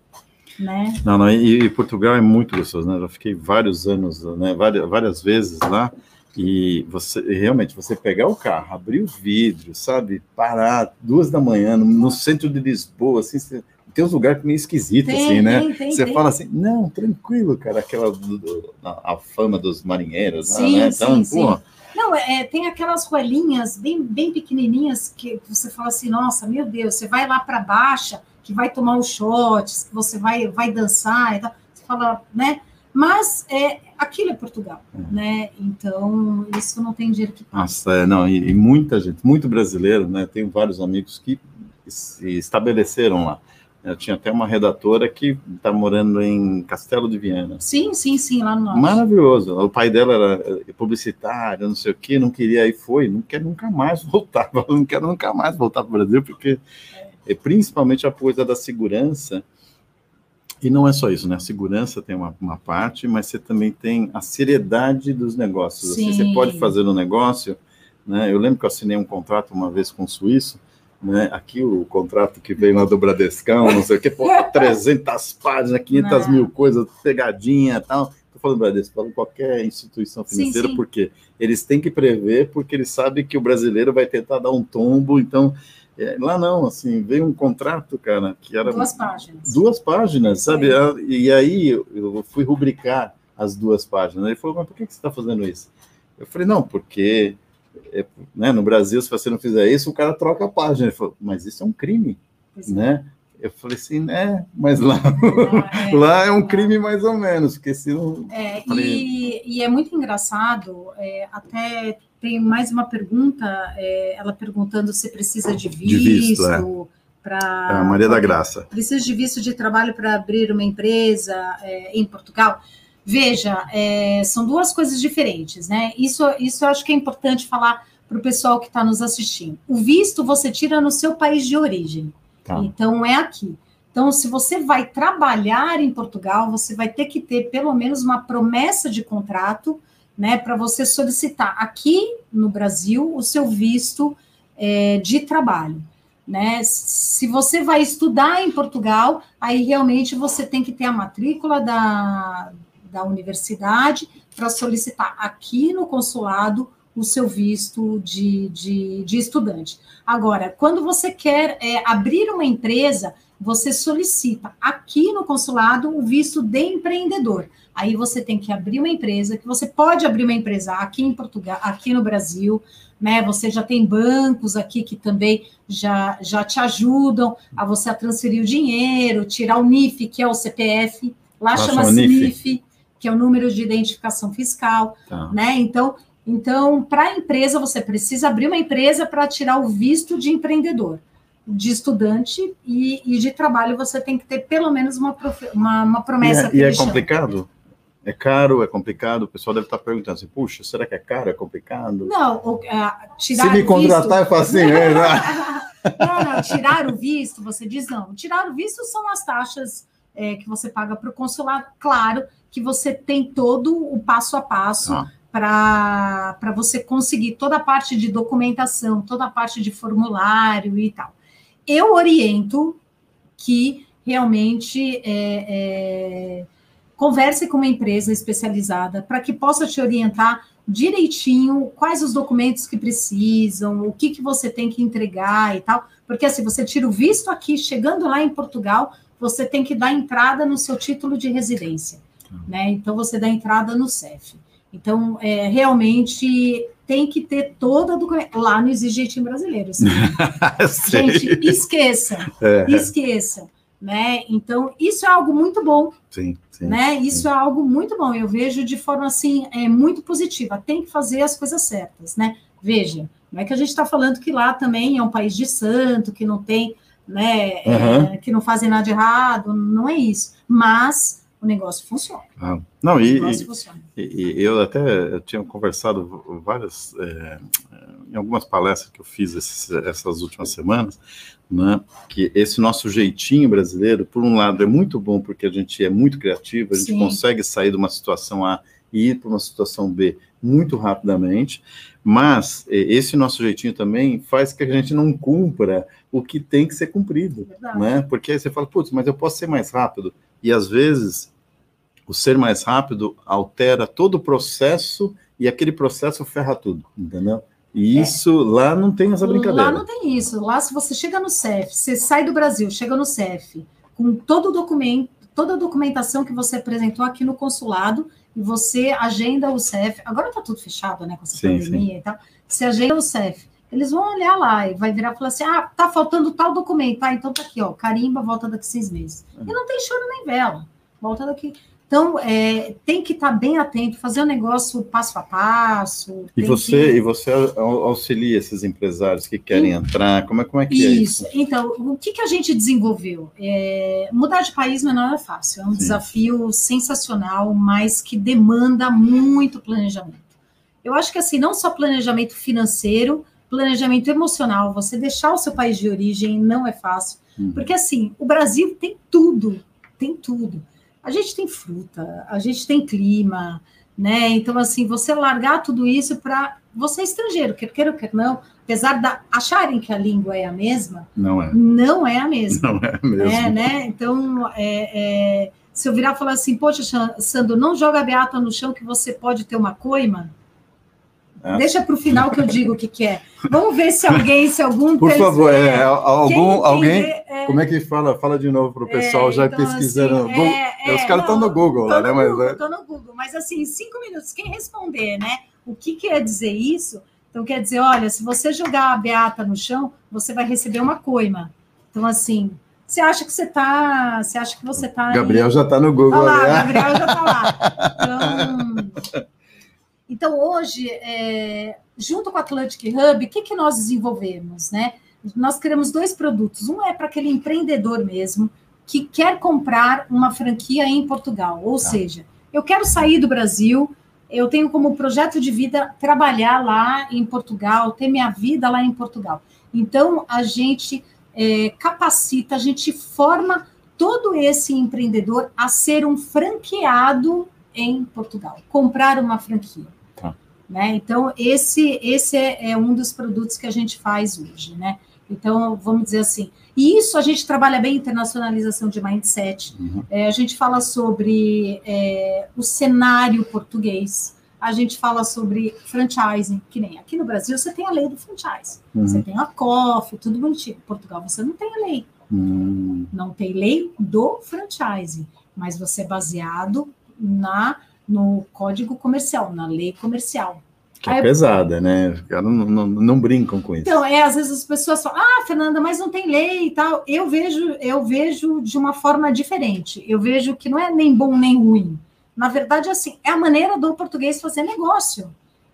Né? Não, não, e, e, Portugal é muito gostoso, né? Eu fiquei vários anos, né? Várias, várias vezes lá. E você realmente você pegar o carro, abrir o vidro, sabe, parar duas da manhã no, no centro de Lisboa, assim, você, tem uns lugares meio esquisitos, assim, né? Tem, tem, você tem. fala assim, não, tranquilo, cara, aquela do, do, a, a, fama dos marinheiros, sim, né? Então, sim, pô, sim. Não, é, tem aquelas ruelinhas bem, bem pequenininhas que você fala assim, nossa, meu Deus, você vai lá para baixa, que vai tomar os shots, que você vai, vai dançar e tal. Você fala, né? Mas é, aquilo é Portugal, é. né? Então, isso não tem dinheiro que pague. Nossa, é, não, e, e, muita gente, muito brasileiro, né? Tenho vários amigos que se estabeleceram lá. Eu tinha até uma redatora que está morando em Castelo de Viena. Sim, sim, sim, lá no norte. Maravilhoso. O pai dela era publicitário, não sei o quê, não queria, aí foi, não quer nunca mais <laughs> voltar, não quer nunca mais voltar para o Brasil, porque é. principalmente a coisa da segurança, e não é só isso, né? A segurança tem uma, uma parte, mas você também tem a seriedade dos negócios. Assim, você pode fazer um negócio, né? Eu lembro que eu assinei um contrato uma vez com o suíço, né? Aqui o contrato que veio lá do Bradescão, não sei o que, pô, <laughs> 300 páginas, 500 não. mil coisas, pegadinha e tal. Estou falando Bradesco, falando qualquer instituição financeira, sim, sim. porque eles têm que prever, porque eles sabem que o brasileiro vai tentar dar um tombo, então é, lá não, assim, veio um contrato, cara, que era. Duas páginas. Duas páginas, sabe? É. E aí eu fui rubricar as duas páginas. Ele falou, mas por que você está fazendo isso? Eu falei, não, porque é, né, no Brasil, se você não fizer isso, o cara troca a página. Ele falou, mas isso é um crime, é. né? Eu falei assim, né? Mas lá, <laughs> é, lá é um crime mais ou menos, porque se não. É, falei... e, e, é muito engraçado, é, até tem mais uma pergunta, é, ela perguntando se precisa de visto. De visto é. Para é Maria da Graça. Precisa de visto de trabalho para abrir uma empresa em Portugal? Veja, são duas coisas diferentes, né? Isso, isso eu acho que é importante falar para o pessoal que está nos assistindo. O visto você tira no seu país de origem. Tá. Então é aqui. Então, se você vai trabalhar em Portugal, você vai ter que ter pelo menos uma promessa de contrato né, para você solicitar aqui no Brasil o seu visto é, de trabalho. Né? Se você vai estudar em Portugal, aí realmente você tem que ter a matrícula da, da universidade para solicitar aqui no consulado o seu visto de, de, de estudante. Agora, quando você quer é, abrir uma empresa, você solicita aqui no consulado o visto de empreendedor. Aí você tem que abrir uma empresa, que você pode abrir uma empresa aqui em Portugal, aqui no Brasil, né? Você já tem bancos aqui que também já, já te ajudam a você a transferir o dinheiro, tirar o NIF, que é o CPF, lá chama-se NIF, que é o número de identificação fiscal, tá. né? Então, então, para a empresa, você precisa abrir uma empresa para tirar o visto de empreendedor de estudante e, e, de trabalho você tem que ter pelo menos uma, uma, uma promessa. E é, e é complicado? É caro, é complicado? O pessoal deve estar perguntando assim, puxa, será que é caro, é complicado? Não, o, uh, tirar Se me contratar visto... é facinho, né? <laughs> não, não, tirar o visto, você diz não. Tirar o visto são as taxas é, que você paga para o consulado. Claro que você tem todo o passo a passo ah. Para você conseguir toda a parte de documentação, toda a parte de formulário e tal. Eu oriento que realmente é, é converse com uma empresa especializada para que possa te orientar direitinho quais os documentos que precisam, o que, que você tem que entregar e tal, porque assim, você tira o visto aqui, chegando lá em Portugal, você tem que dar entrada no seu título de residência, né? Então, você dá entrada no CEF. Então, é, realmente tem que ter toda a documentação. Lá não existe jeitinho brasileiro. Assim. <laughs> Gente, esqueça, <laughs> é. esqueça né? Então, isso é algo muito bom. Sim, sim. Né? Isso sim. é algo muito bom. Eu vejo de forma assim, é muito positiva. Tem que fazer as coisas certas, né? Veja, não é que a gente está falando que lá também é um país de santo, que não tem, né? Uhum. É, que não fazem nada de errado, não é isso. Mas o negócio funciona. Ah, não, e, e, funciona. e- eu até eu tinha conversado várias, é, em algumas palestras que eu fiz esses- essas últimas semanas, né, que esse nosso jeitinho brasileiro, por um lado, é muito bom porque a gente é muito criativo, a gente Sim. consegue sair de uma situação A e ir para uma situação B muito rapidamente, mas eh, esse nosso jeitinho também faz que a gente não cumpra o que tem que ser cumprido Verdade. né? Porque aí você fala, putz, mas eu posso ser mais rápido. E às vezes o ser mais rápido altera todo o processo e aquele processo ferra tudo, entendeu? E isso lá não tem essa brincadeira. Lá não tem isso. Lá, se você chega no CEF, você sai do Brasil, chega no CEF, com todo o documento, toda a documentação que você apresentou aqui no consulado, e você agenda o CEF. Agora está tudo fechado, né? Com essa Sim, pandemia e tal. Você agenda o CEF. Eles vão olhar lá e vai virar e falar assim: ah, tá faltando tal documento. Ah, então tá aqui, ó. Carimba, volta daqui seis meses. É. E não tem choro nem vela. Volta daqui. Então, é, tem que estar bem atento, fazer o negócio passo a passo. E você, que- e você au- auxilia esses empresários que querem entrar? Como é, como é que é Isso. isso? Então, o que, que a gente desenvolveu? É, mudar de país não é fácil. É um Sim. desafio sensacional, mas que demanda muito planejamento. Eu acho que assim, não só planejamento financeiro, planejamento emocional. Você deixar o seu país de origem não é fácil, Uhum. porque assim, o Brasil tem tudo, tem tudo. A gente tem fruta, a gente tem clima, né? Então, assim, você largar tudo isso para você é estrangeiro, quer queira ou quer não, apesar de acharem que a língua é a mesma, Não é. não é a mesma. Não é mesmo. É, né? Então, é, é, se eu virar e falar assim, poxa, Sandro, não joga a beata no chão que você pode ter uma coima. É. Deixa para o final que eu digo o que, que é. Vamos ver se alguém, se algum. Por favor, é, quem algum, alguém. é, Como é que fala? Fala de novo para o pessoal é, já então, pesquisando. assim, Google- é, Os é, caras estão não, no Google Tô lá, no né? Mas Google, é- tô no Google, mas assim, cinco minutos, quem responder, né? O que quer dizer isso? Então, quer dizer, olha, se você jogar a beata no chão, você vai receber uma coima. Então, assim, você acha que você tá. Você acha que você tá. em- Gabriel já está no Google. Olha lá, né? Gabriel já está lá. <laughs> Então, então, hoje, é, junto com a Atlantic Hub, o que, que nós desenvolvemos? Né? Nós criamos dois produtos. Um é para aquele empreendedor mesmo que quer comprar uma franquia em Portugal. Ou seja, eu quero sair do Brasil, eu tenho como projeto de vida trabalhar lá em Portugal, ter minha vida lá em Portugal. Então, a gente é, capacita, a gente forma todo esse empreendedor a ser um franqueado em Portugal, comprar uma franquia. Né? Então, esse, esse é, é um dos produtos que a gente faz hoje. Né? Então, vamos dizer assim, e isso a gente trabalha bem internacionalização de mindset, Uhum. é, a gente fala sobre é, o cenário português, a gente fala sobre franchising, que nem aqui no Brasil você tem a lei do franchise, Uhum. você tem a COF, tudo bonitinho. Em Portugal você não tem a lei, Hum, não tem lei do franchising, mas você é baseado na no código comercial, na lei comercial. que é Aí- pesada, né? Caras não, não, não brincam com isso. Então, é, às vezes as pessoas falam, ah, Fernanda, mas não tem lei e tal. Eu vejo, eu vejo de uma forma diferente. Eu vejo que não é nem bom nem ruim. Na verdade, assim, é a maneira do português fazer negócio.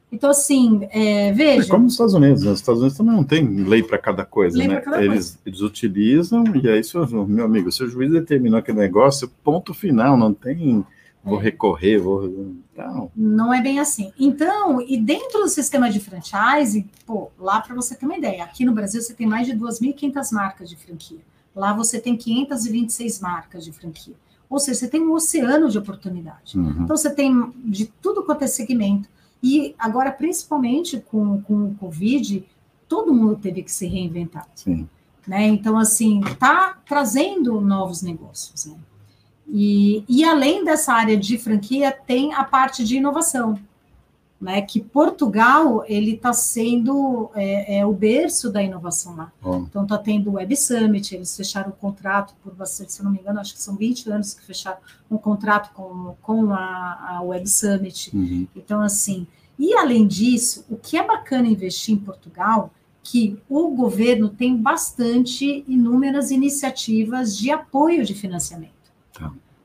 Então, assim, é, É veja. como nos Estados Unidos, né? Os Estados Unidos também não tem lei para cada coisa, Lei né? cada Eles, eles utilizam, e aí, se o- meu amigo, se o juiz determinou aquele negócio, ponto final, não tem vou É. recorrer, vou. Não. Não é bem assim. Então, e dentro do sistema de franchise, pô, lá para você ter uma ideia, aqui no Brasil você tem mais de 2.500 marcas de franquia. Lá você tem 526 marcas de franquia. Ou seja, você tem um oceano de oportunidade. Uhum. Então, você tem de tudo quanto é segmento. E agora, principalmente com, com o Covid, todo mundo teve que se reinventar. Sim. Né? Então, assim, está trazendo novos negócios. Né? E, e além dessa área de franquia, tem a parte de inovação. Né, que Portugal ele está sendo é, é, o berço da inovação lá. Bom. Então está tendo o Web Summit, eles fecharam um contrato por bastante, se não me engano, acho que são 20 anos que fecharam um contrato com, com a, a Web Summit. Uhum. Então, assim, e além disso, o que é bacana investir em Portugal, que o governo tem bastante inúmeras iniciativas de apoio de financiamento.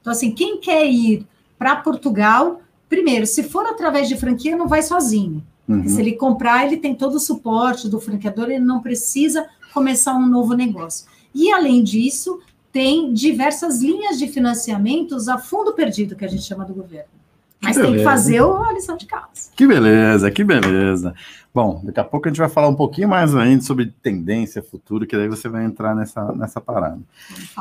Então, assim, quem quer ir para Portugal, primeiro, se for através de franquia, não vai sozinho. Uhum. Se ele comprar, ele tem todo o suporte do franqueador, ele não precisa começar um novo negócio. E, além disso, tem diversas linhas de financiamentos a fundo perdido, que a gente chama do governo. Mas tem que beleza. fazer a lição de casa. Que beleza, que beleza. Bom, daqui a pouco a gente vai falar um pouquinho mais ainda sobre tendência futuro, que daí você vai entrar nessa, nessa parada.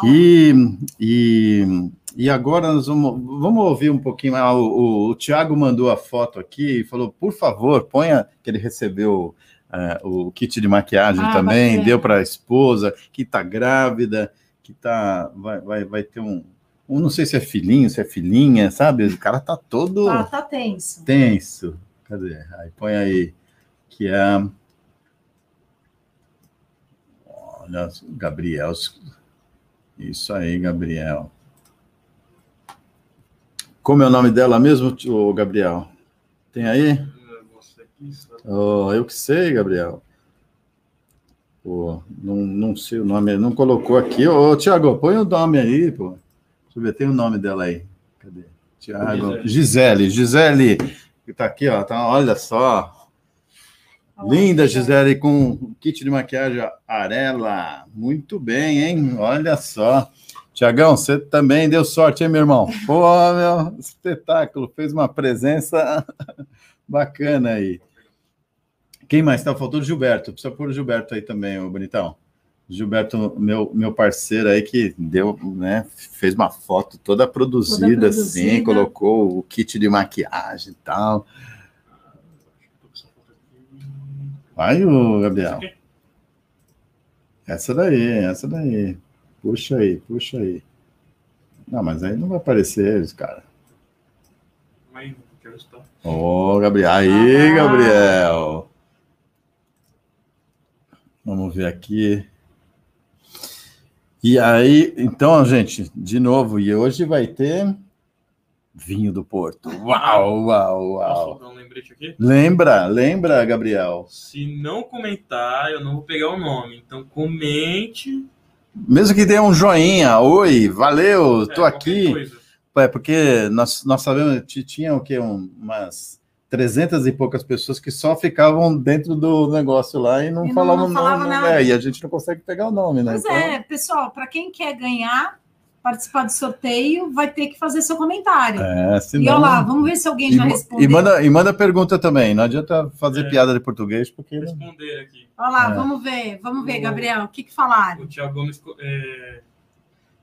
E, e, e agora nós vamos, vamos ouvir um pouquinho. mais. o, o, o Tiago mandou a foto aqui e falou: por favor, ponha que ele recebeu é, o kit de maquiagem Ah, também, bacana. deu para a esposa, que está grávida, que tá, vai, vai, vai ter um, um. Não sei se é filhinho, se é filhinha, sabe? O cara tá todo Tá, tá tenso. tenso. Cadê? Aí põe aí que é. Olha, Gabriel. Isso aí, Gabriel. Como é o nome dela mesmo, Gabriel? Tem aí? Oh, eu que sei, Gabriel. Pô, não, não sei o nome, não colocou aqui. Ô, Tiago, põe o nome aí, pô. Deixa eu ver, tem o nome dela aí. Cadê? Tiago. Gisele. Gisele, que tá aqui, ó. Tá, olha só. Linda, Gisele, com kit de maquiagem Arela. Muito bem, hein? Olha só. Tiagão, você também deu sorte, hein, meu irmão? Pô, meu espetáculo. Fez uma presença <laughs> bacana aí. Quem mais? Tá faltando o Gilberto. Precisa pôr o Gilberto aí também, ô bonitão. Gilberto, meu, meu parceiro aí, que deu, né? Fez uma foto toda produzida, Toda assim, produzida. colocou o kit de maquiagem e tal. Tô com essa foto aqui. Vai, ô Gabriel. aqui? Essa daí, essa daí. Puxa aí, puxa aí. Não, mas aí não vai aparecer eles, cara. Mas quero estar. Ô, Gabriel. Aí, Ah. Gabriel. Vamos ver aqui. E aí, então, gente, de novo, e hoje vai ter vinho do Porto. Uau, uau, uau. Lembrete aqui? Lembra, lembra, Gabriel? Se não comentar, eu não vou pegar o nome. Então comente. Mesmo que dê um joinha, oi, valeu, é, tô aqui. coisa. É, porque nós, nós sabemos que tinha o quê? Um, umas 300 e poucas pessoas que só ficavam dentro do negócio lá e não E não- falavam não falava nada. né? E a gente não consegue pegar o nome, né? Pois Então, é, pessoal, para quem quer ganhar, participar do sorteio, vai ter que fazer seu comentário. É, E senão... olha lá, vamos ver se alguém e, já respondeu. e manda, e manda pergunta também, não adianta fazer É. piada de português, porque... Responder aqui. Olha lá, É. vamos ver, vamos ver, O- Gabriel, o que, que falaram? O Thiago Gomes é,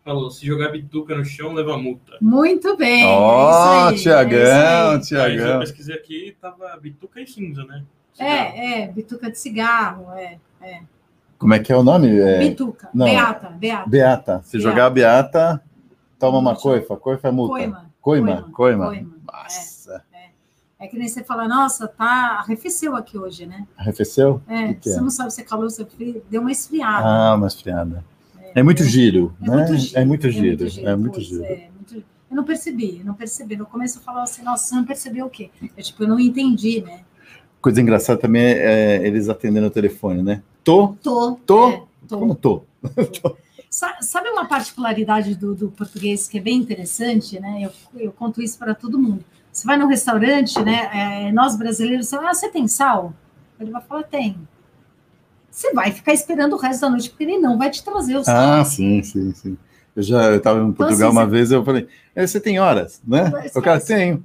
falou: se jogar bituca no chão, leva multa. Muito bem. Ó, é aí, Tiagão, é Aí eu Tiagão. pesquisei aqui tava bituca e cinza, né? aí. É, é, bituca de cigarro, é. Como é que é o nome? É, Bituca, não. beata, beata. Beata. Se Beata. jogar a Beata, toma uma coifa. Coifa é multa. Coima. Coima, Coima, coima. coima, Nossa. É que nem você fala, nossa, tá, arrefeceu aqui hoje, né? Arrefeceu? É, que que você é? não sabe se é calor, se é frio, deu uma esfriada. Ah, uma esfriada. É muito giro, É né? É muito giro. É muito giro. é, Eu não percebi, eu não percebi. No começo eu falava assim, nossa, você não percebeu o quê? Eu, tipo, eu não entendi, né? Coisa engraçada também é é eles atendendo o telefone, né? Tô, Tô. Tô? é, tô. como tô? Sa- Sabe uma particularidade do, do português que é bem interessante, né? Eu, eu conto isso para todo mundo. Você vai num restaurante, né? é, nós brasileiros, você, ah, você tem sal? Ele vai falar, tem. Você vai ficar esperando o resto da noite, porque ele não vai te trazer o sal. Ah, sim, sim, sim. Eu já estava em Portugal assim, uma você- vez, eu falei, "É, você tem horas, né? Esquece. O cara tem.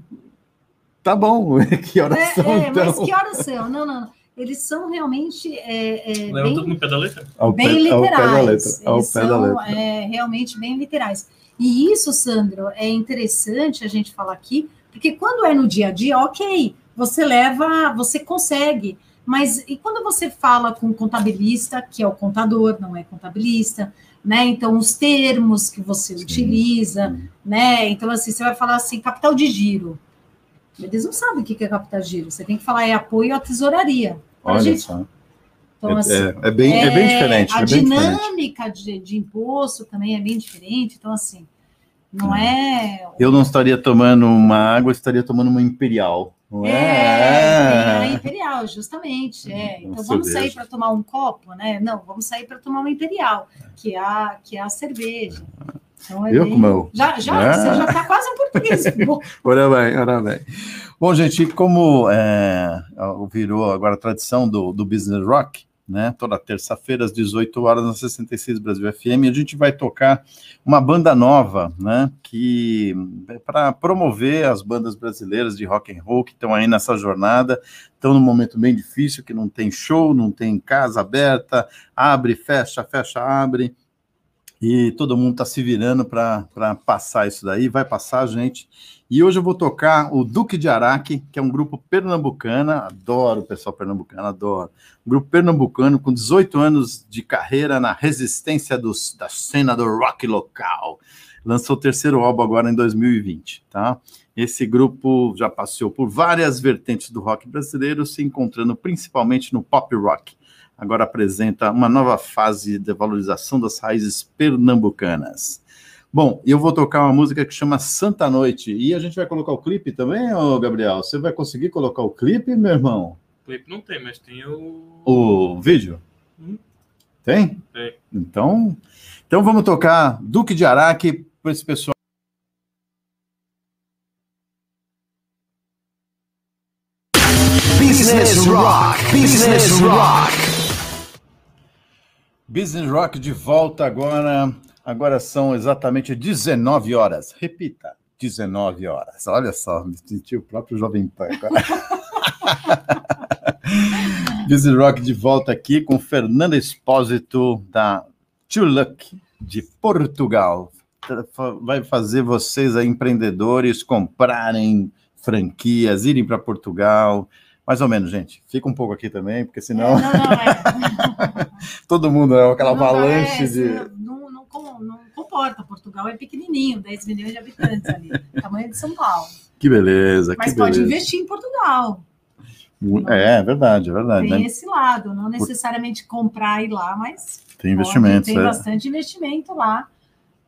Tá bom, <laughs> que horas É, são é, então? mas que horas são? Não, não, não. Eles são realmente é, é, Leva bem tudo no pé da letra. Ao bem pé, ao pé da literais. letra. Ao Eles pé da são letra. é, realmente bem literais. E isso, Sandro, é interessante a gente falar aqui, porque quando é no dia a dia, ok, você leva, você consegue. Mas e quando você fala com o contabilista, que é o contador, não é contabilista, né? Então, os termos que você Sim, utiliza, né? Então, assim, você vai falar assim, capital de giro. Eles não sabem o que é capital de giro. Você tem que falar é apoio à tesouraria. Olha gente- só. Então, é, assim, é- é bem, é, bem diferente. a é bem diferente. dinâmica de, de imposto também é bem diferente. Então, assim, não é. Eu não estaria tomando uma água, eu estaria tomando uma imperial. Não É, é? a imperial, justamente. É. Uma Então vamos sair para tomar um copo, né? Não, vamos sair para tomar uma imperial, que é a, que é a cerveja. Então, é Viu bem- como eu- Já, já, É. você já está quase um português. <laughs> Ora bem, ora bem. Bom, gente, como é, virou agora a tradição do, do Business Rock, né? Toda terça-feira, às 18 horas, na 66 Brasil FM. A gente vai tocar uma banda nova, né? Que é para promover as bandas brasileiras de rock and roll que estão aí nessa jornada, estão num momento bem difícil, que não tem show, não tem casa aberta, abre, fecha, fecha, abre. E todo mundo está se virando para passar isso daí, vai passar, gente. E hoje eu vou tocar o Duque de Araque, que é um grupo pernambucano, adoro o pessoal pernambucano, adoro. Um grupo pernambucano com 18 anos de carreira na resistência da cena do rock local. Lançou o terceiro álbum agora em 2020, tá? Esse grupo já passou por várias vertentes do rock brasileiro, se encontrando principalmente no pop rock. Agora apresenta uma nova fase de valorização das raízes pernambucanas. Bom, eu vou tocar uma música que chama Santa Noite. E a gente vai colocar o clipe também, ô Gabriel? Você vai conseguir colocar o clipe, meu irmão? O clipe não tem, mas tem o. O vídeo? Hum. Tem? Tem. Então, então vamos tocar Duque de Araque para esse pessoal. Business Rock. Business Rock. Business Rock de volta agora. Agora são exatamente 19 horas. Repita, 19 horas. Olha só, me senti o próprio Jovem Pan agora. <laughs> Business Rock de volta aqui com Fernanda Espósito, da Luck de Portugal. Vai fazer vocês, aí, empreendedores, comprarem franquias, irem para Portugal, mais ou menos, gente. Fica um pouco aqui também, porque senão. É, não, não, é. <laughs> <laughs> Todo mundo é aquela Não, avalanche de. Não, não, não comporta. Portugal é pequenininho, 10 milhões de habitantes ali, tamanho de São Paulo. Que beleza, Mas que pode beleza. investir em Portugal. É, é verdade, é verdade. Tem né? esse lado, não necessariamente comprar e ir lá, mas Tem investimentos. pode, tem é. bastante investimento lá.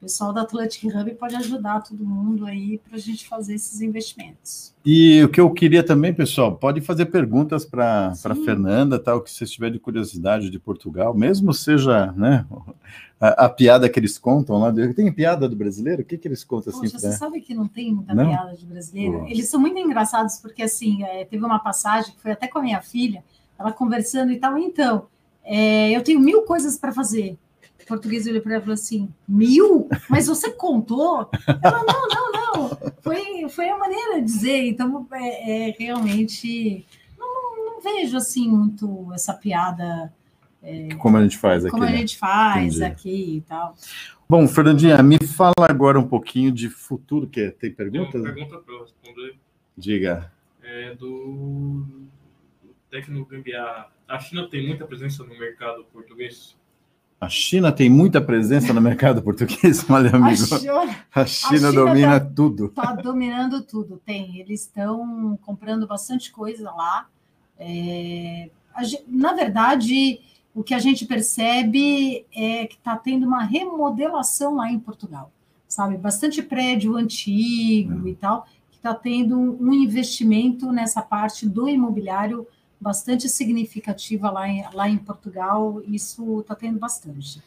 O pessoal da Atlantic Hub pode ajudar todo mundo aí para a gente fazer esses investimentos. E o que eu queria também, pessoal, pode fazer perguntas para a. Fernanda, tal, que vocês tiverem de curiosidade de Portugal, mesmo seja né, a, a piada que eles contam lá. Tem piada do brasileiro? O que, que eles contam assim? Pra- você sabe que não tem muita Não? piada de brasileiro? Nossa. Eles são muito engraçados porque, assim, é, teve uma passagem que foi até com a minha filha, ela conversando e tal. Então, é, eu tenho mil coisas para fazer. O português olhou para ela e falou assim: mil? Mas você contou? Ela, não, não, não. Foi, foi a maneira de dizer. Então, é, é realmente. Não, não vejo, assim, muito essa piada Como a gente faz aqui. como a né? gente faz Entendi. aqui e tal. Bom, Fernandinha, me fala agora um pouquinho de futuro, que tem Tem uma perguntas? pergunta para eu responder. Diga. É do, Tecno Gambiarra. A China tem muita presença no mercado português? A China tem muita presença no mercado <laughs> português, olha, A amigo. China- A China, China domina tá- tudo. Está dominando tudo, tem. Eles estão comprando bastante coisa lá. É, a na verdade, o que a gente percebe é que está tendo uma remodelação lá em Portugal, sabe? Bastante prédio antigo e tal, que está tendo um investimento nessa parte do imobiliário bastante significativa lá em, lá em Portugal. Isso está tendo bastante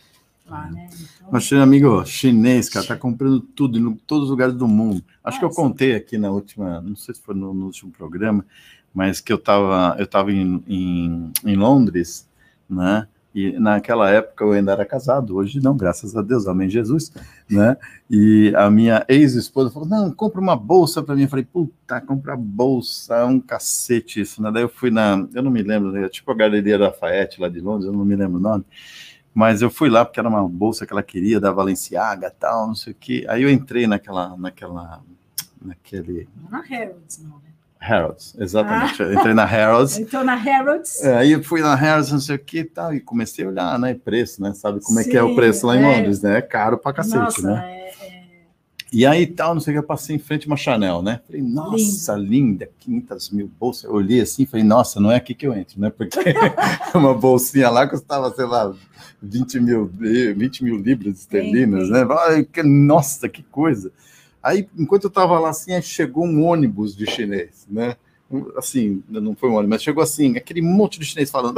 lá, né? Então, China, amigo, chinês, cara, tá comprando tudo em todos os lugares do mundo. Acho que eu Nossa. contei aqui na última, não sei se foi no, no último programa, mas que eu estava eu tava em, em, em Londres, né? E naquela época eu ainda era casado, hoje não, graças a Deus, amém Jesus, né? E a minha ex-esposa falou: não, compra uma bolsa para mim. Eu falei: puta, compra bolsa, um cacete isso, né? Daí eu fui na, eu não me lembro, né? tipo a Galeria Lafayette lá de Londres, eu não me lembro o nome. Mas eu fui lá porque era uma bolsa que ela queria da Balenciaga, tal, não sei o quê. Aí eu entrei naquela, naquela, naquele não é na Harrods, não, né? Harrods, exatamente. Eu entrei na Harrods. <laughs> Então, na Harrods, É, Aí eu fui na Harrods, não sei o que e tal, e comecei a olhar, né, preço, né, sabe como é que é o Sim, preço lá em é. Londres, né, é caro pra cacete, nossa, né. é- é- E aí tal, não sei o que, eu passei em frente a uma Chanel, né, falei, nossa, linda, 500 mil bolsas, eu olhei assim, falei, nossa, não é aqui que eu entro, né, porque <laughs> uma bolsinha lá custava, sei lá, 20 mil, 20 mil libras esterlinas, Sim, né, nossa, que coisa. Aí, enquanto eu tava lá assim, chegou um ônibus de chinês, né, assim, não foi um ônibus, mas chegou assim, aquele monte de chinês falando.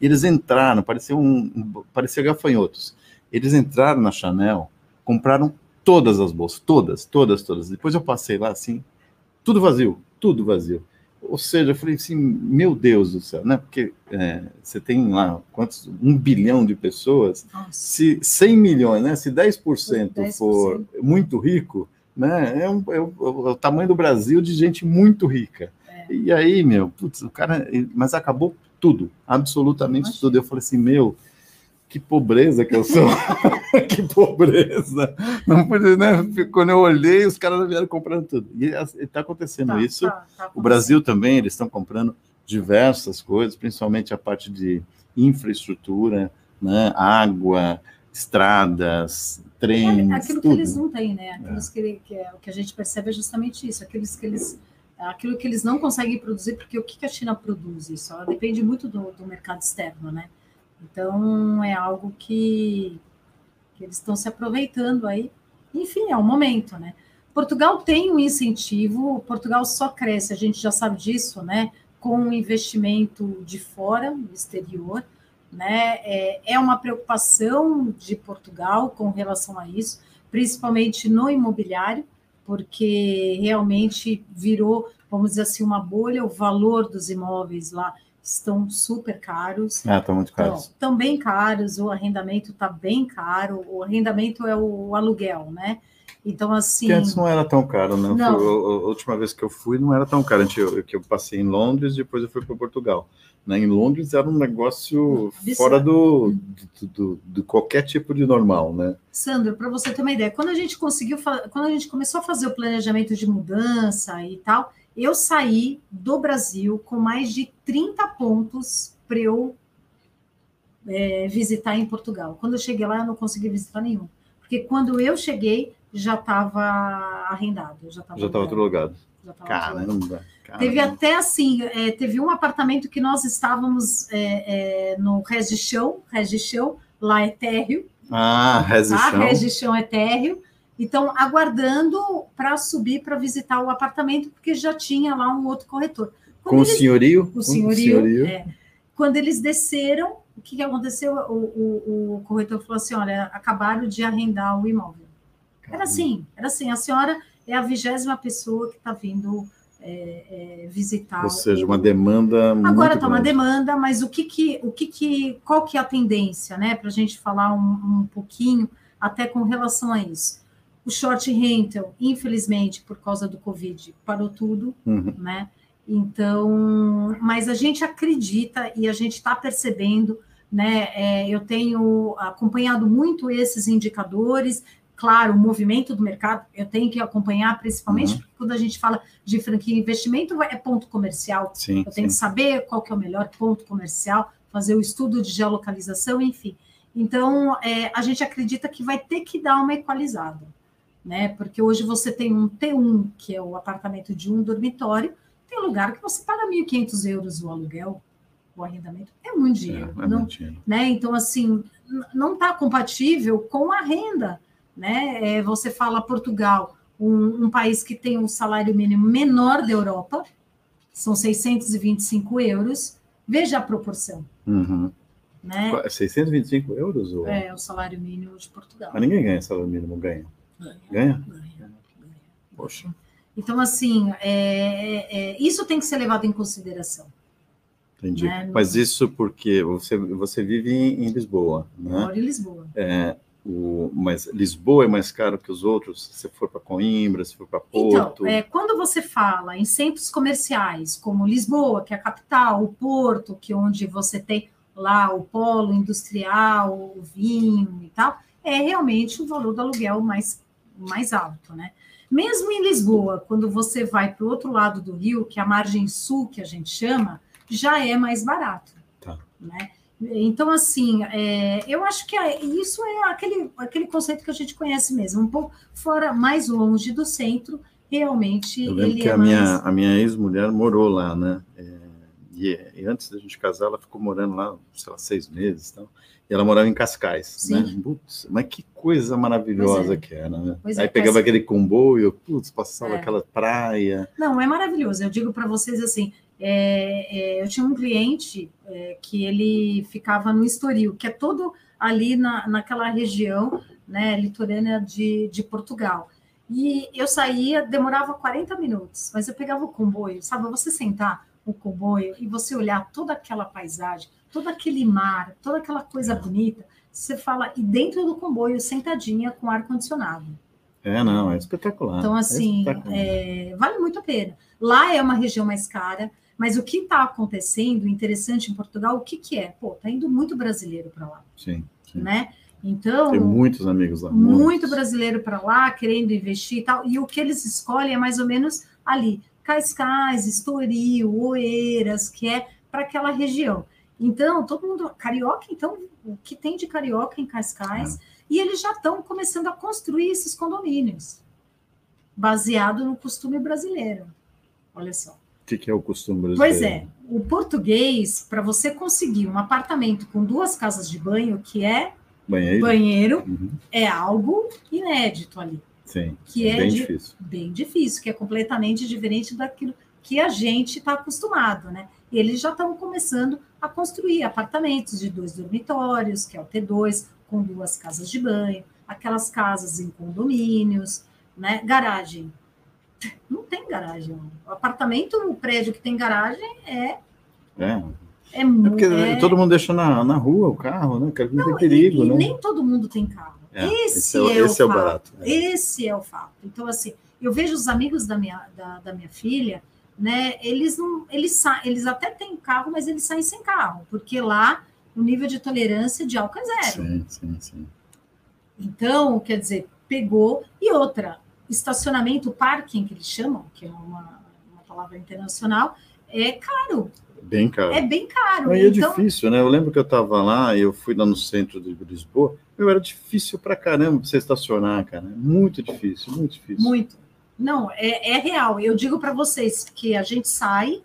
E eles entraram, parecia um, um- parecia gafanhotos. Eles entraram na Chanel, compraram todas as bolsas, todas, todas, todas. Depois eu passei lá assim, tudo vazio, tudo vazio. Ou seja, eu falei assim, meu Deus do céu, né? Porque é, você tem lá quantos? Um bilhão de pessoas. Nossa. Se 100 milhões, né? Se 10%, 10%. for muito rico, né? É, um, é, o, é, o, tamanho do Brasil de gente muito rica. É. E aí, meu, putz, o cara. Mas acabou tudo, absolutamente Imagina. tudo. Eu falei assim, meu, que pobreza que eu sou. <laughs> que pobreza. Não podia, né? Quando eu olhei, os caras vieram comprando tudo. E está acontecendo tá, isso. Tá, tá o Brasil também, eles estão comprando diversas coisas, principalmente a parte de infraestrutura, né? água, estradas, trens. É, aquilo tudo. que eles não têm, né? Aqueles é. que, que é, o que a gente percebe é justamente isso, aqueles que eles aquilo que eles não conseguem produzir, porque o que a China produz isso? Ela depende muito do, do mercado externo, né? Então é algo que, que eles estão se aproveitando aí. Enfim, é o momento, né? Portugal tem um incentivo, Portugal só cresce, a gente já sabe disso, né? Com o investimento de fora, exterior, né? É, é uma preocupação de Portugal com relação a isso, principalmente no imobiliário, porque realmente virou, vamos dizer assim, uma bolha, o valor dos imóveis lá estão super caros. Ah, estão muito caros. Estão bem caros, o arrendamento está bem caro, o arrendamento é o aluguel, né? Então, assim. Que antes não era tão caro, né? Não. Foi, a, última vez que eu fui não era tão caro. Antes eu, que eu passei em Londres, depois eu fui para Portugal. Né? Em Londres era um negócio fora do, do, do, do, qualquer tipo de normal, né? Sandro, para você ter uma ideia, quando a gente conseguiu, quando a gente começou a fazer o planejamento de mudança e tal, eu saí do Brasil com mais de 30 pontos para eu é, visitar em Portugal. Quando eu cheguei lá, eu não consegui visitar nenhum. Porque quando eu cheguei, já estava arrendado. Já estava já tudo alugado. Caramba, caramba. Teve até assim, é, teve um apartamento que nós estávamos é, é, no Regichão, Regichão, lá é térreo. Ah, Regichão. Tá? Regichão é térreo. Então, aguardando para subir para visitar o apartamento, porque já tinha lá um outro corretor. Quando Com eles, o senhorio? O senhorio. senhorio. É, quando eles desceram, o que, que aconteceu? O, o, o, corretor falou assim: olha, acabaram de arrendar o imóvel. Caramba. Era assim, era assim. A senhora é a vigésima pessoa que está vindo é, é, visitar. Ou seja, uma demanda. Agora está uma demanda, mas o que que, o que que, qual que é a tendência, né? Para a gente falar um, um pouquinho até com relação a isso. O short rental, infelizmente, por causa do Covid, parou tudo, uhum. né? Então, mas a gente acredita e a gente está percebendo, né? É, eu tenho acompanhado muito esses indicadores, claro, o movimento do mercado, eu tenho que acompanhar, principalmente uhum. quando a gente fala de franquia investimento, é ponto comercial. Sim, eu tenho sim. que saber qual que é o melhor ponto comercial, fazer o estudo de geolocalização, enfim. Então, é, a gente acredita que vai ter que dar uma equalizada né? Porque hoje você tem um T1, que é o apartamento de um dormitório, tem lugar que você paga 1.500 euros o aluguel, o arrendamento, é muito dinheiro. É, é não, muito dinheiro. Né? Então, assim, não está compatível com a renda. Né? É, você fala Portugal, um, um, país que tem um salário mínimo menor da Europa, são 625 euros, veja a proporção. Uhum. Né? 625 euros? Ou... É, o salário mínimo de Portugal. Mas ninguém ganha salário mínimo, ganha. Ganha. Ganha? Ganha. Poxa. Então, assim, é, é, isso tem que ser levado em consideração. Entendi. Né? Mas isso porque você, você vive em, em Lisboa, né? Eu moro em Lisboa. É, o, mas Lisboa é mais caro que os outros? Se for para Coimbra, se for para Porto? Então, é, quando você fala em centros comerciais, como Lisboa, que é a capital, o Porto, que é onde você tem lá o polo industrial, o vinho e tal, é realmente o valor do aluguel mais mais alto, né? Mesmo em Lisboa, quando você vai para o outro lado do rio, que é a margem sul, que a gente chama, já é mais barato. Tá. Né? Então, assim, é, eu acho que é, isso é aquele, aquele conceito que a gente conhece mesmo, um pouco fora, mais longe do centro, realmente. Eu lembro que é a, mais... minha, a minha ex-mulher morou lá, né? É, e, e, antes da gente casar, ela ficou morando lá, sei lá, seis meses. Então, e ela morava em Cascais, né? Sim. né? Putz, mas que coisa maravilhosa é. que era, né? Pois Aí é, pegava aquele comboio, putz, passava é. aquela praia. Não, é maravilhoso. Eu digo para vocês assim, é, é, eu tinha um cliente é, que ele ficava no Estoril, que é todo ali na, naquela região, né, litorânea de, de Portugal. E eu saía, demorava 40 minutos, mas eu pegava o comboio, sabe? Você sentar no comboio e você olhar toda aquela paisagem, todo aquele mar, toda aquela coisa bonita, você fala, e dentro do comboio, sentadinha com ar-condicionado. É, não, é espetacular. Então, assim, é é, vale muito a pena. Lá é uma região mais cara, mas o que está acontecendo, interessante em Portugal, o que, que é? Pô, tá indo muito brasileiro para lá. Sim, sim. Né? Então. Tem muitos amigos lá. Muito muitos. brasileiro para lá, querendo investir e tal. E o que eles escolhem é mais ou menos ali: Cascais, Estoril, Oeiras, que é para aquela região. Então, todo mundo. Carioca, então, o que tem de carioca em Cascais? É. E eles já estão começando a construir esses condomínios, baseado no costume brasileiro. Olha só. O que, que é o costume brasileiro? Pois é, o português, para você conseguir um apartamento com duas casas de banho, que é banheiro, banheiro uhum. é algo inédito ali. Sim, que é bem de, difícil. Bem difícil, que é completamente diferente daquilo que a gente está acostumado, né? Eles já estão começando a construir apartamentos de dois dormitórios, que é o T2, com duas casas de banho, aquelas casas em condomínios, né? Garagem. Não tem garagem. O apartamento, o prédio que tem garagem é. É. É, é porque é... todo mundo deixa na, na rua o carro, né? Que não tem perigo, e, né? E nem todo mundo tem carro. É, esse, esse, é, o, esse é o barato. É. Esse é o fato. Então, assim, eu vejo os amigos da minha, da, da minha filha, né? Eles não, eles, eles até têm carro, mas eles saem sem carro, porque lá o nível de tolerância de álcool é zero. Sim, sim, sim. Então, quer dizer, pegou. E outra, estacionamento, parking, que eles chamam, que é uma, uma palavra internacional, é caro. Bem caro. É bem caro. Aí então... é difícil, né? Eu lembro que eu estava lá, eu fui lá no centro de Lisboa, eu era difícil para caramba você estacionar, cara. Muito difícil, muito difícil. Muito. Não, é, é real. Eu digo para vocês que a gente sai,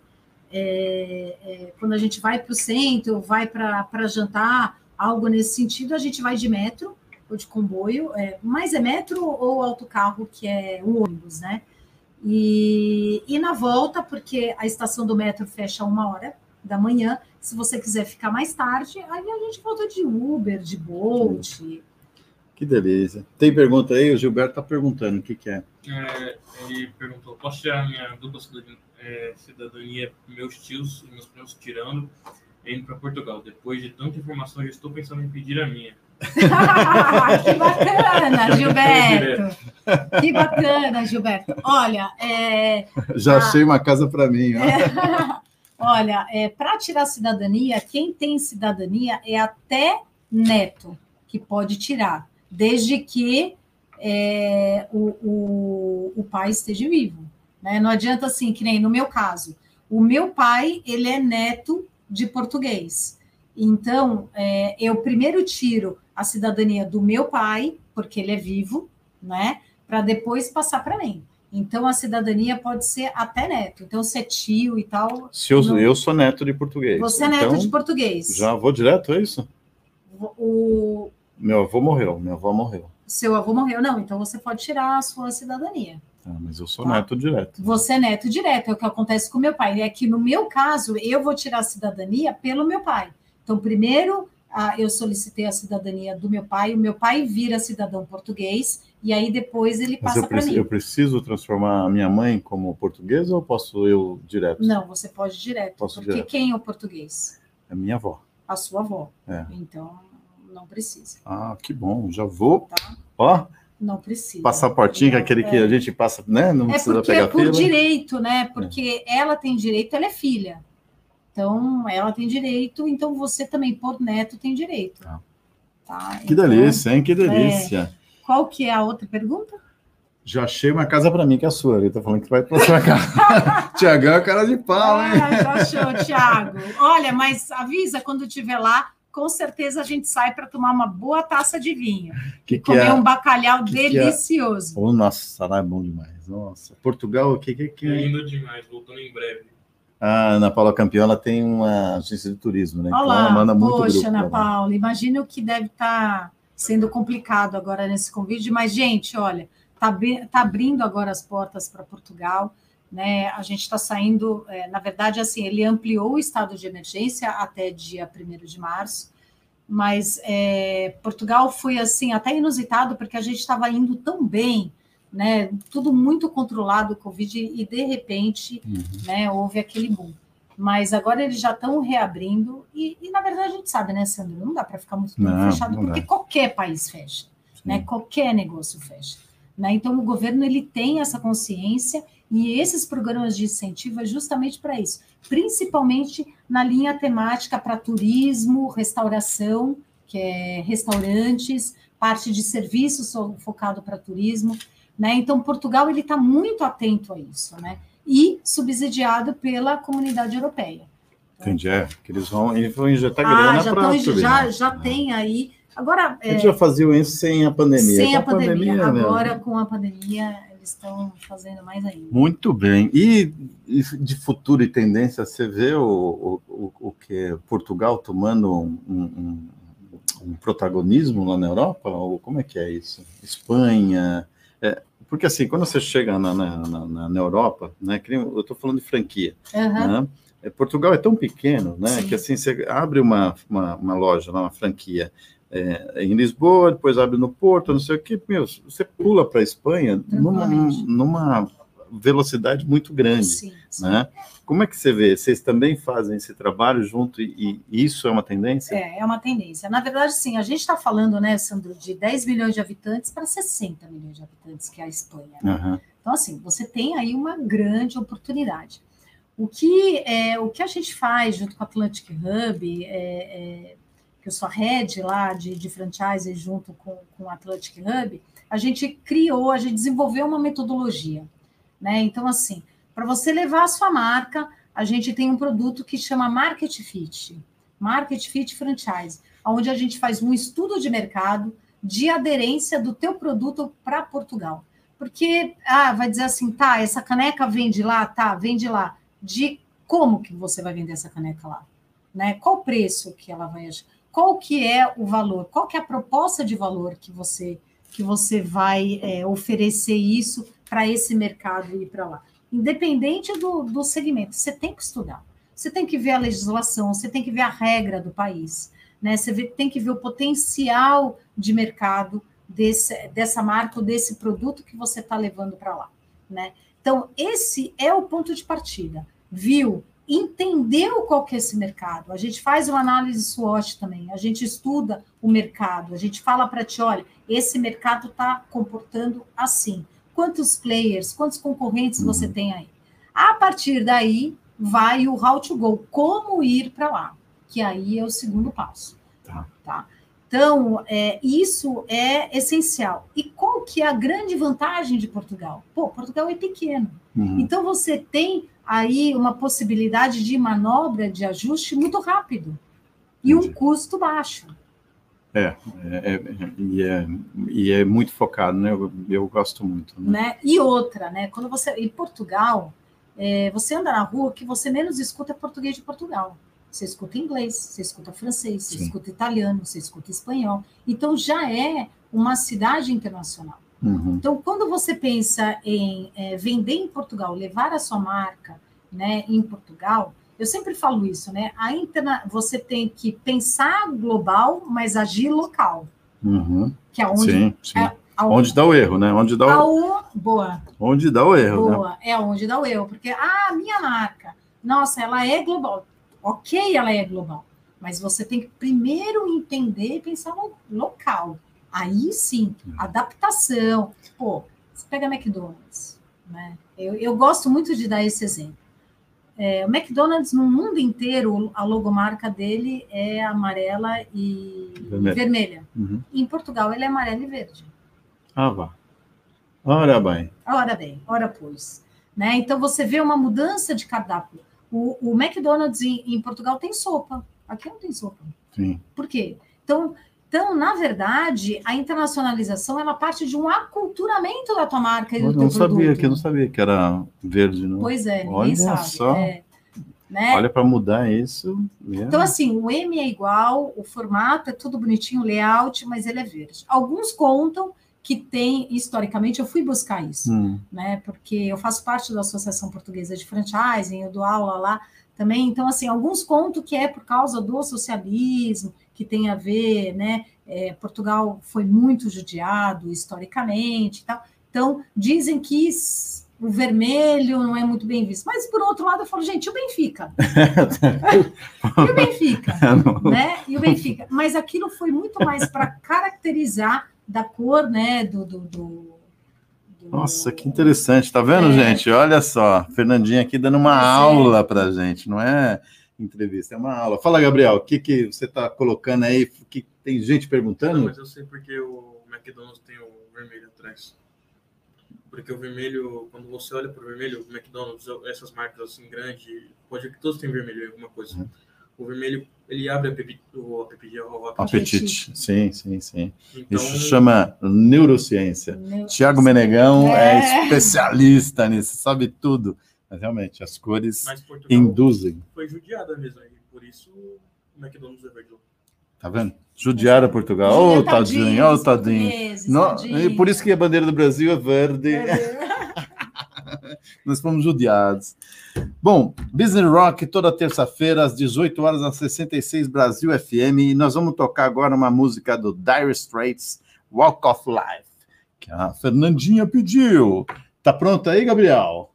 é, é, quando a gente vai para o centro, vai para jantar, algo nesse sentido, a gente vai de metro ou de comboio, é, mas é metro ou autocarro, que é o ônibus, né? E, e na volta, porque a estação do metro fecha uma hora da manhã, se você quiser ficar mais tarde, aí a gente volta de Uber, de Bolt. Que delícia. Tem pergunta aí? O Gilberto está perguntando o que, que é. é. Ele perguntou: posso tirar minha dupla cidadania, é, cidadania meus tios e meus primos tirando, indo para Portugal? Depois de tanta informação, já estou pensando em pedir a minha. <laughs> que bacana, Gilberto. Que bacana, Gilberto. Olha, é, já achei uma casa para mim. É, <laughs> olha, é, para tirar cidadania, quem tem cidadania é até neto que pode tirar, desde que é, o, o, o pai esteja vivo. Né? Não adianta assim, que nem no meu caso. O meu pai, ele é neto de português. Então, é, eu primeiro tiro a cidadania do meu pai, porque ele é vivo, né? Para depois passar para mim. Então, a cidadania pode ser até neto. Então, ser tio e tal. Se eu, não... eu sou neto de português. Você é neto então, de português. Já vou direto, é isso? O... Meu avô morreu, meu avô morreu. Seu avô morreu, não. Então, você pode tirar a sua cidadania. Ah, mas eu sou tá? neto direto. Você é neto direto, é o que acontece com meu pai. É que no meu caso, eu vou tirar a cidadania pelo meu pai. Então, primeiro, eu solicitei a cidadania do meu pai, o meu pai vira cidadão português, e aí depois ele passa para mim. Eu preciso transformar a minha mãe como portuguesa ou posso eu direto? Não, você pode direto. Posso porque direto. quem é o português? A minha avó. A sua avó. É. Então, não precisa. Ah, que bom. Já vou. Tá? Ó. Não precisa. Passaportinho, é aquele que a gente passa, né? Não é precisa pegar é por fila. direito, né? Porque é. ela tem direito, ela é filha. Então, ela tem direito, então você também, por neto, tem direito. Ah. Tá? Que então, delícia, hein? Que delícia. É... Qual que é a outra pergunta? Já achei uma casa para mim, que é a sua. Ele tá falando que vai para sua casa. <laughs> Tiagão é cara de pau, hein? Ah, já achou, Tiago. Olha, mas avisa quando estiver lá, com certeza a gente sai para tomar uma boa taça de vinho. Que que comer é? um bacalhau que delicioso. Que é? oh, nossa, lá é bom demais. Nossa, Portugal, o que que, que... É lindo demais, voltando em breve. A Ana Paula Campeão, ela tem uma agência de turismo, né? Olá, então ela manda muito poxa, grupo Ana Paula, imagina o que deve estar tá sendo complicado agora nesse convite, mas, gente, olha, está tá abrindo agora as portas para Portugal, né? A gente está saindo, é, na verdade, assim, ele ampliou o estado de emergência até dia 1 de março, mas é, Portugal foi assim até inusitado, porque a gente estava indo tão bem né? Tudo muito controlado o Covid e de repente, uhum. né, houve aquele boom. Mas agora eles já estão reabrindo e, e, na verdade a gente sabe, né, Sandro? Não dá para ficar muito tempo não, fechado não porque dá. qualquer país fecha, né? Qualquer negócio fecha. Né? Então o governo ele tem essa consciência e esses programas de incentivo é justamente para isso, principalmente na linha temática para turismo, restauração, que é restaurantes, parte de serviços focado para turismo, né? Então Portugal ele está muito atento a isso, né? E subsidiado pela comunidade europeia. Entendi, é, que eles vão, eles vão injetar ah, grana já, tão, já, já tem aí. Agora. Eles é, já faziam isso sem a pandemia. Sem a, a pandemia, pandemia, agora com a pandemia eles estão fazendo mais ainda. Muito bem. E, e de futuro e tendência, você vê o, o, o que Portugal tomando um, um um protagonismo lá na Europa? Ou como é que é isso? Espanha? É, porque assim, quando você chega na, na, na, na Europa, né, eu estou falando de franquia, uhum. né, Portugal é tão pequeno, né, Sim. que assim, você abre uma, uma, uma loja, uma franquia, é, em Lisboa, depois abre no Porto, não sei o que, meu, você pula para a Espanha numa, numa velocidade muito grande, sim, sim. né? Como é que você vê? Vocês também fazem esse trabalho junto e, e isso é uma tendência? É, é uma tendência. Na verdade, sim, a gente está falando, né, Sandro, de 10 milhões de habitantes para 60 milhões de habitantes, que é a Espanha. Né? Uhum. Então, assim, você tem aí uma grande oportunidade. O que, é, o que a gente faz junto com o Atlantic Hub, é, é, que eu sou a head lá de, de franchise junto com, com o Atlantic Hub, a gente criou, a gente desenvolveu uma metodologia né? Então, assim, para você levar a sua marca, a gente tem um produto que chama Market Fit, Market Fit Franchise, onde a gente faz um estudo de mercado de aderência do teu produto para Portugal. Porque, ah, vai dizer assim, tá, essa caneca vende lá, tá, vende lá. De como que você vai vender essa caneca lá? Né? Qual o preço que ela vai? Qual que é o valor? Qual que é a proposta de valor que você que você vai é, oferecer isso para esse mercado ir para lá. Independente do, do segmento, você tem que estudar. Você tem que ver a legislação, você tem que ver a regra do país, né? Você tem que ver o potencial de mercado desse, dessa marca ou desse produto que você está levando para lá, né? Então, esse é o ponto de partida. Viu? Entendeu qual que é esse mercado. A gente faz uma análise SWOT também, a gente estuda o mercado, a gente fala para ti, olha, esse mercado está comportando assim quantos players, quantos concorrentes você uhum. tem aí. A partir daí, vai o how to go, como ir para lá, que aí é o segundo passo. Tá. tá? Então, é, isso é essencial. E qual que é a grande vantagem de Portugal? Pô, Portugal é pequeno. Uhum. Então, você tem aí uma possibilidade de manobra, de ajuste muito rápido. E Entendi. um custo baixo. É, é, é, e, é, e é muito focado, né? Eu, eu gosto muito. Né? né? E outra, né? Quando você. Em Portugal, é, você anda na rua, que você menos escuta é português de Portugal. Você escuta inglês, você escuta francês, você Sim. escuta italiano, você escuta espanhol. Então já é uma cidade internacional. Uhum. Então, quando você pensa em é, vender em Portugal, levar a sua marca né, em Portugal, eu sempre falo isso, né? A interna... Você tem que pensar global, mas agir local. Uhum. Que é onde. Sim, sim. É, onde dá o erro, né? Onde dá o. Boa. Onde dá o erro. Né? Boa, né? é onde dá o erro. Porque, ah, minha marca, nossa, ela é global. Ok, ela é global. Mas você tem que primeiro entender e pensar no local. Aí sim, uhum. adaptação. Pô, você pega McDonald's, né? Eu, eu gosto muito de dar esse exemplo. É, o McDonald's no mundo inteiro, a logomarca dele é amarela e vermelha. vermelha. Uhum. Em Portugal, ele é amarelo e verde. Ah, vá. Ora bem. Ora bem, ora pois. Né? Então, você vê uma mudança de cardápio. O, o McDonald's em, em, Portugal tem sopa. Aqui não tem sopa. Sim. Por quê? Então, então, na verdade, a internacionalização ela parte de um aculturamento da tua marca e do eu teu não sabia que eu não sabia que era verde, não. Pois é, ninguém Olha sabe. Só. É, né? Olha para mudar isso. Mesmo. Então, assim, o M é igual, o formato é tudo bonitinho, o layout, mas ele é verde. Alguns contam que tem, historicamente, eu fui buscar isso, hum. né? Porque eu faço parte da Associação Portuguesa de Franchising, eu dou aula lá também. Então, assim, alguns contam que é por causa do socialismo, que tem a ver, né? É, Portugal foi muito judiado historicamente e tal. Então, dizem que o vermelho não é muito bem visto. Mas, por outro lado, eu falo, gente, o Benfica. e o Benfica, <laughs> né? E o Benfica. Mas aquilo foi muito mais para caracterizar da cor, né? Do, do, do, Nossa, que interessante. Tá vendo, é... gente? Olha só, Fernandinha aqui dando uma é. aula para gente, não é entrevista, é uma aula. Fala, Gabriel, o que, que você está colocando aí? Que tem gente perguntando? Não, mas eu sei porque o McDonald's tem o vermelho atrás. Porque o vermelho, quando você olha para o vermelho, o McDonald's, essas marcas assim grandes, pode que todos têm vermelho em alguma coisa. Uhum. O vermelho, ele abre apetite, o apetite. O apetite. apetite. Sim, sim, sim. Então... Isso chama neurociência. neurociência. Tiago Menegão é. é especialista nisso, sabe tudo. Mas realmente, as cores induzem. Foi judiada mesmo, por isso o McDonald's é verde. Tá vendo? Judiara Portugal. Ô, oh, tadinho, ô, oh, tadinho. Não, por isso que a bandeira do Brasil é verde. <laughs> Nós fomos judiados. Bom, Business Rock toda terça-feira, às 18 horas, na 66 Brasil FM. E nós vamos tocar agora uma música do Dire Straits, Walk of Life, que a Fernandinha pediu. Tá pronto aí, Gabriel?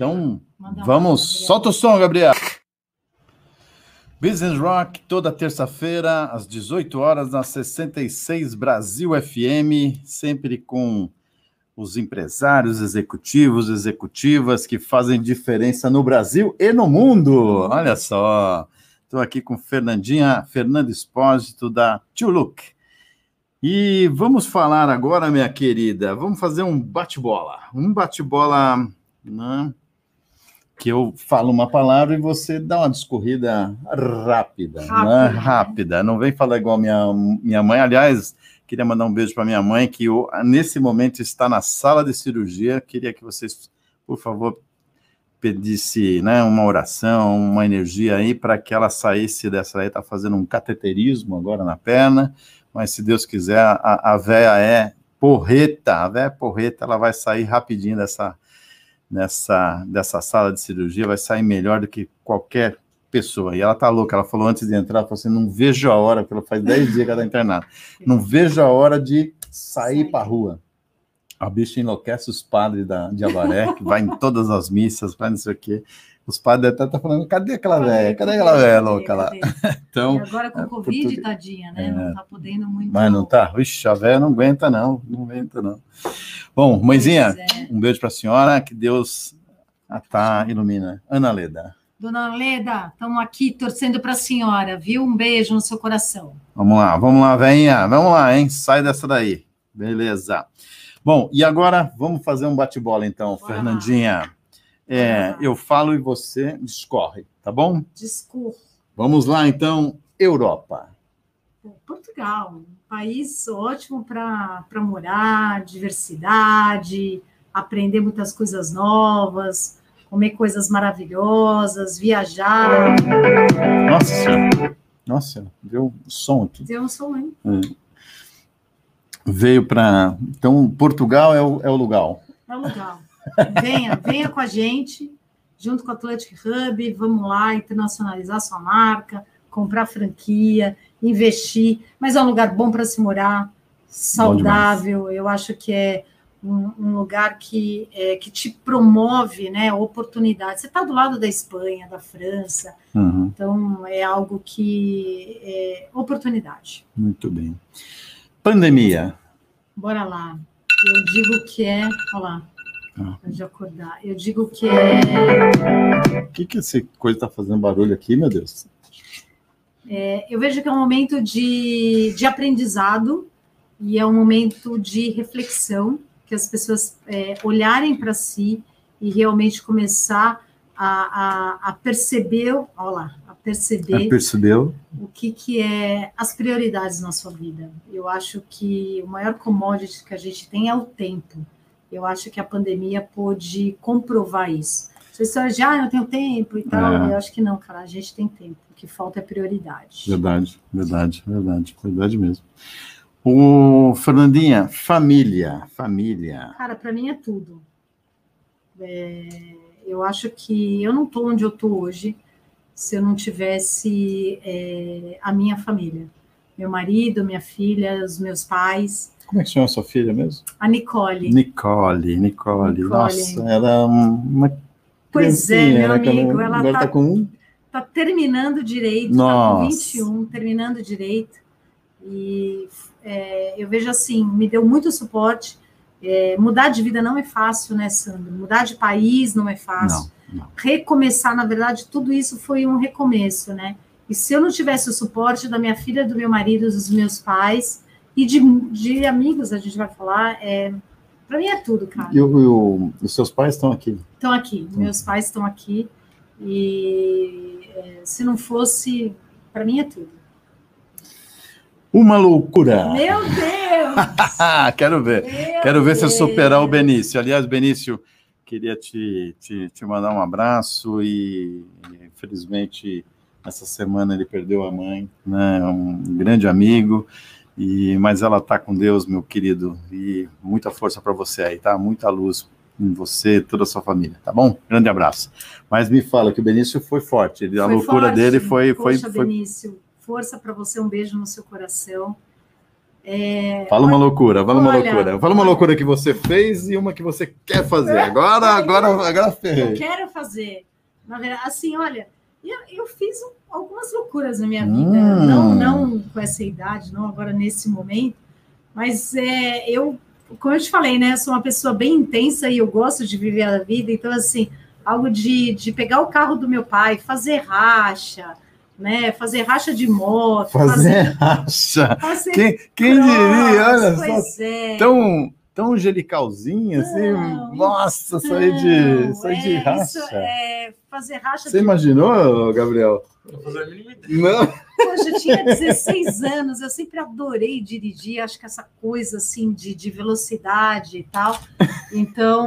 Então, vamos. Solta o som, Gabriel. Business Rock, toda terça-feira, às 18 horas, na 66 Brasil FM, sempre com os empresários, executivos, executivas que fazem diferença no Brasil e no mundo. Olha só, estou aqui com Fernandinha, Fernando Espósito, da Tio Look. E vamos falar agora, minha querida, vamos fazer um bate-bola. Um bate-bola né, que eu falo uma palavra e você dá uma discorrida rápida, rápida, né? rápida. Não vem falar igual minha, minha mãe. Aliás, queria mandar um beijo para minha mãe, que eu, nesse momento está na sala de cirurgia. Queria que vocês, por favor, pedisse né, uma oração, uma energia aí para que ela saísse dessa aí. Está fazendo um cateterismo agora na perna, mas se Deus quiser, a, a véia é porreta, a véia é porreta, ela vai sair rapidinho dessa nessa dessa sala de cirurgia vai sair melhor do que qualquer pessoa. E ela tá louca, ela falou antes de entrar, falou assim, não vejo a hora, porque ela faz 10 dias que ela tá internada, <laughs> não vejo a hora de sair para rua. A bicha enlouquece os padres da, de Avaré, que vai em todas as missas, vai não sei o quê. Os padres até estão falando, cadê aquela velha? Cadê aquela velha louca lá? <laughs> Então, e agora com o é, Covid, Portugal... tadinha, né? É, não tá podendo muito. Mas não tá? Vixe, a velha não aguenta, não. Não aguenta, não. Bom, mãezinha, é. um beijo para a senhora, que Deus a tá ilumina. Ana Leda. Dona Leda, estamos aqui torcendo para a senhora, viu? Um beijo no seu coração. Vamos lá, vamos lá, venha. Vamos lá, hein? Sai dessa daí. Beleza. Bom, e agora vamos fazer um bate-bola, então, Fernandinha. É, eu falo e você discorre, tá bom? Discorre. Vamos lá, então, Europa. Portugal, um país ótimo para morar, diversidade, aprender muitas coisas novas, comer coisas maravilhosas, viajar. Nossa Senhora. Nossa, deu um som aqui. Deu um som, hein? É. Veio para. Então, Portugal é o, é o lugar. É o lugar. Venha, venha com a gente, junto com o Atlantic Hub, vamos lá internacionalizar sua marca, comprar franquia, investir, mas é um lugar bom para se morar, saudável. Eu acho que é um, um lugar que, é, que te promove né, oportunidades. Você está do lado da Espanha, da França, uhum. então é algo que é oportunidade. Muito bem. Pandemia. Bora lá. Eu digo que é. Olha lá. Ah. De acordar. Eu digo que é. O que, que essa coisa está fazendo barulho aqui, meu Deus? É, eu vejo que é um momento de, de aprendizado e é um momento de reflexão, que as pessoas é, olharem para si e realmente começar a, a, a perceber, olha lá, a perceber percebeu. o que, que é as prioridades na sua vida. Eu acho que o maior commodity que a gente tem é o tempo. Eu acho que a pandemia pôde comprovar isso. Vocês só já, ah, eu tenho tempo e tal. É. Eu acho que não, cara, a gente tem tempo. O que falta é prioridade. Verdade, verdade, verdade, verdade mesmo. O Fernandinha, família, família. Cara, para mim é tudo. É, eu acho que eu não estou onde eu estou hoje se eu não tivesse é, a minha família. Meu marido, minha filha, os meus pais. Como é que chama a sua filha mesmo? A Nicole. Nicole, Nicole. Nicole. Nossa, ela é uma Pois é, meu né, amigo, ela agora tá- tá com Tá terminando direito, tá Nossa. com 21, terminando direito. E é, eu vejo assim, me deu muito suporte. É, mudar de vida não é fácil, né, Sandro? Mudar de país não é fácil. Não, não. recomeçar, na verdade, tudo isso foi um recomeço, né? E se eu não tivesse o suporte da minha filha, do meu marido, dos meus pais e de, de amigos, a gente vai falar, é, para mim é tudo, cara. E, o- e os seus pais estão aqui? Estão aqui, meus pais estão aqui e é, se não fosse, para mim é tudo. Uma loucura! Meu <laughs> Deus! Quero ver. Meu Quero ver se eu Deus! superar o Benício. Aliás, Benício, queria te, te, te mandar um abraço e, infelizmente, essa semana ele perdeu a mãe, né? Um grande amigo, e mas ela tá com Deus, meu querido, e muita força para você aí, tá? Muita luz em você, toda a sua família, tá bom? Grande abraço. Mas me fala que o Benício foi forte, ele- a Foi loucura forte. dele foi, foi, Poxa, foi Benício, força para você, um beijo no seu coração. É, Fala uma loucura, fala uma Olha, loucura. Fala uma loucura que você fez e uma que você quer fazer. Agora, <laughs> agora, agora eu ferrei. quero fazer. Na verdade, assim, olha, eu, eu fiz um- algumas loucuras na minha vida, Hum. não, não com essa idade, não agora nesse momento, mas é, eu, como eu te falei, né, sou uma pessoa bem intensa e eu gosto de viver a vida, então, assim, algo de, de pegar o carro do meu pai, fazer racha, né, fazer racha de moto, Fazer racha. fazer Quem, quem cross, diria? Olha só, é. tão, tão angelicalzinho assim. Não, Nossa, sair de, Não, sair de é, racha. isso é fazer racha Você de imaginou, Gabriel? Não fazer a mínima ideia. Não. Poxa, eu tinha 16 anos, eu sempre adorei dirigir, acho que essa coisa assim de, de velocidade e tal. Então,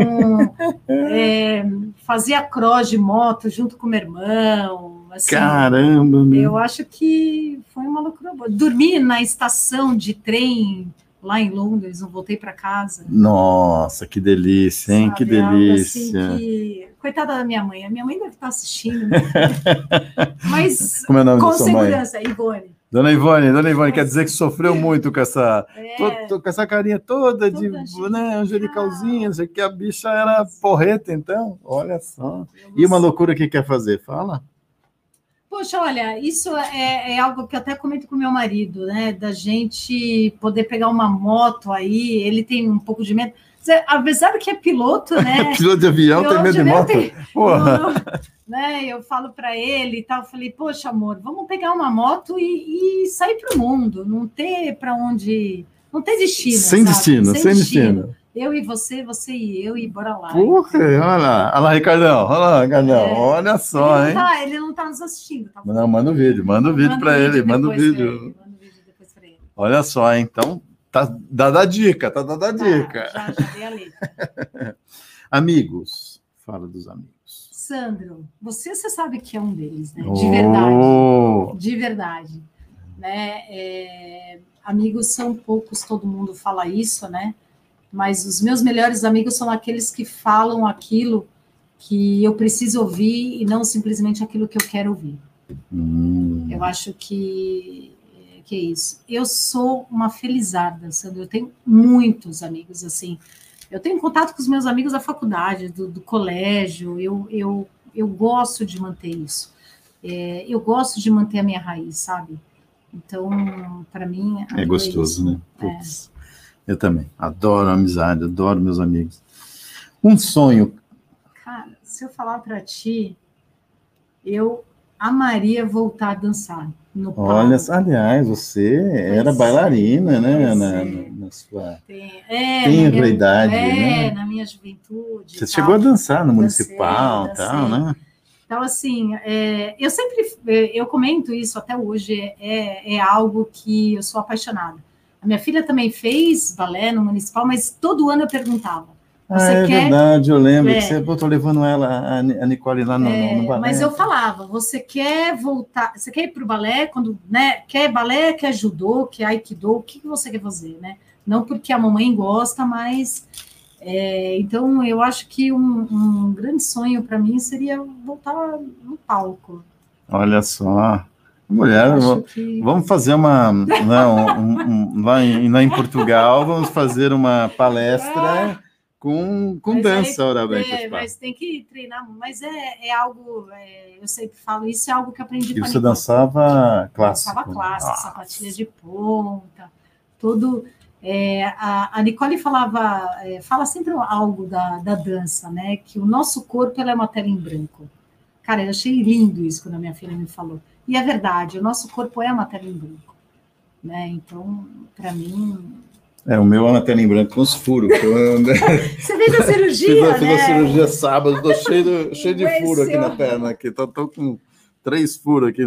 <laughs> é, fazia cross de moto junto com meu irmão. Assim, Caramba, meu. eu acho que foi uma loucura boa. Dormi na estação de trem lá em Londres, não voltei para casa. Nossa, que delícia, hein? sabe? Que Algo delícia. assim que- Coitada da minha mãe, a minha mãe deve estar assistindo, né? <laughs> mas Como é o nome com da sua mãe? segurança, Ivone. Dona Ivone, Dona Ivone, quer dizer que sofreu muito com essa, É, com essa carinha toda de Toda angelical. né, angelicalzinha, que, a bicha era porreta, então, olha só. E uma loucura que quer fazer? Fala. Poxa, olha, isso é, é algo que eu até comento com meu marido, né? Da gente poder pegar uma moto aí, ele tem um pouco de medo. Apesar que é piloto, né? <laughs> Piloto de avião tem Piloto medo de de moto? tem- não, <laughs> né? Eu falo para ele e tal, eu falei, poxa, amor, vamos pegar uma moto e, e sair para o mundo, não ter para onde. Não ter destino. sem sabe? destino, sem destino. Eu e você, você e eu, e bora lá. Porra, olha lá, olha lá, Ricardão, olha lá, Ricardão, É. olha só, ele, hein? não tá, ele não tá nos assistindo, tá? Não, manda o vídeo, manda o vídeo para ele, manda o vídeo. manda o vídeo depois pra ele. Olha só, hein? então, tá dada a dica, tá dada a Tá, dica. já, já dei a letra. <laughs> Amigos, fala dos amigos. Sandro, você, você sabe que é um deles, né? De verdade. Oh, De verdade. Né? É, amigos são poucos, todo mundo fala isso, né? Mas os meus melhores amigos são aqueles que falam aquilo que eu preciso ouvir e não simplesmente aquilo que eu quero ouvir. hum, Eu acho que, que é isso. Eu sou uma felizarda, Sandro. Eu tenho muitos amigos, assim. Eu tenho contato com os meus amigos da faculdade, do, do colégio. Eu, eu, eu gosto de manter isso. É, eu gosto de manter a minha raiz, sabe? Então, para mim... é gostoso, isso. né? Putz, Eu também. Adoro a amizade, adoro meus amigos. Um sonho. Cara, se eu falar para ti, eu amaria voltar a dançar no palco. Olha, aliás, você era Pois bailarina, é, né? pois Na, é. na sua... Tem, é, Tem na a minha- idade, é, né? na minha juventude. Você e chegou a tal. dançar no Dancei, municipal dancei. tal, né? Então, assim, é, eu sempre, é, eu comento isso até hoje, é, é algo que eu sou apaixonada. A minha filha também fez balé no municipal, mas todo ano eu perguntava. Ah, é quer- verdade, eu lembro É. que você, tô levando ela, a Nicole lá no, É, no balé. mas eu falava, você quer voltar, você quer ir para o balé, quando, né, quer balé, quer judô, quer aikido, o que, que você quer fazer, né? Não porque a mamãe gosta, mas é, então eu acho que um, um grande sonho para mim seria voltar no palco. Olha só. Mulher, que- vamos fazer uma. né, um- um- lá, em, lá em Portugal, vamos fazer uma palestra com, com Mas dança, aí- ora bem. É, Cospar. mas tem que treinar, mas é, é algo, é, eu sempre falo, isso é algo que aprendi E com você dançava clássico. Dançava clássico, Ah, sapatilha de ponta, todo. é, a, a Nicole falava, é, fala sempre algo da, da dança, né? Que o nosso corpo é uma tela em branco. Cara, eu achei lindo isso quando a minha filha me falou. E é verdade, o nosso corpo é uma tela em branco. Né? Então, para mim. É, o meu é uma tela em branco com os furos. <laughs> Você fez a cirurgia, Fiz a, fiz né? a cirurgia sábado, tô cheio, de- <laughs> cheio de furo aqui na perna. Aqui. Tô, tô com três furos aqui.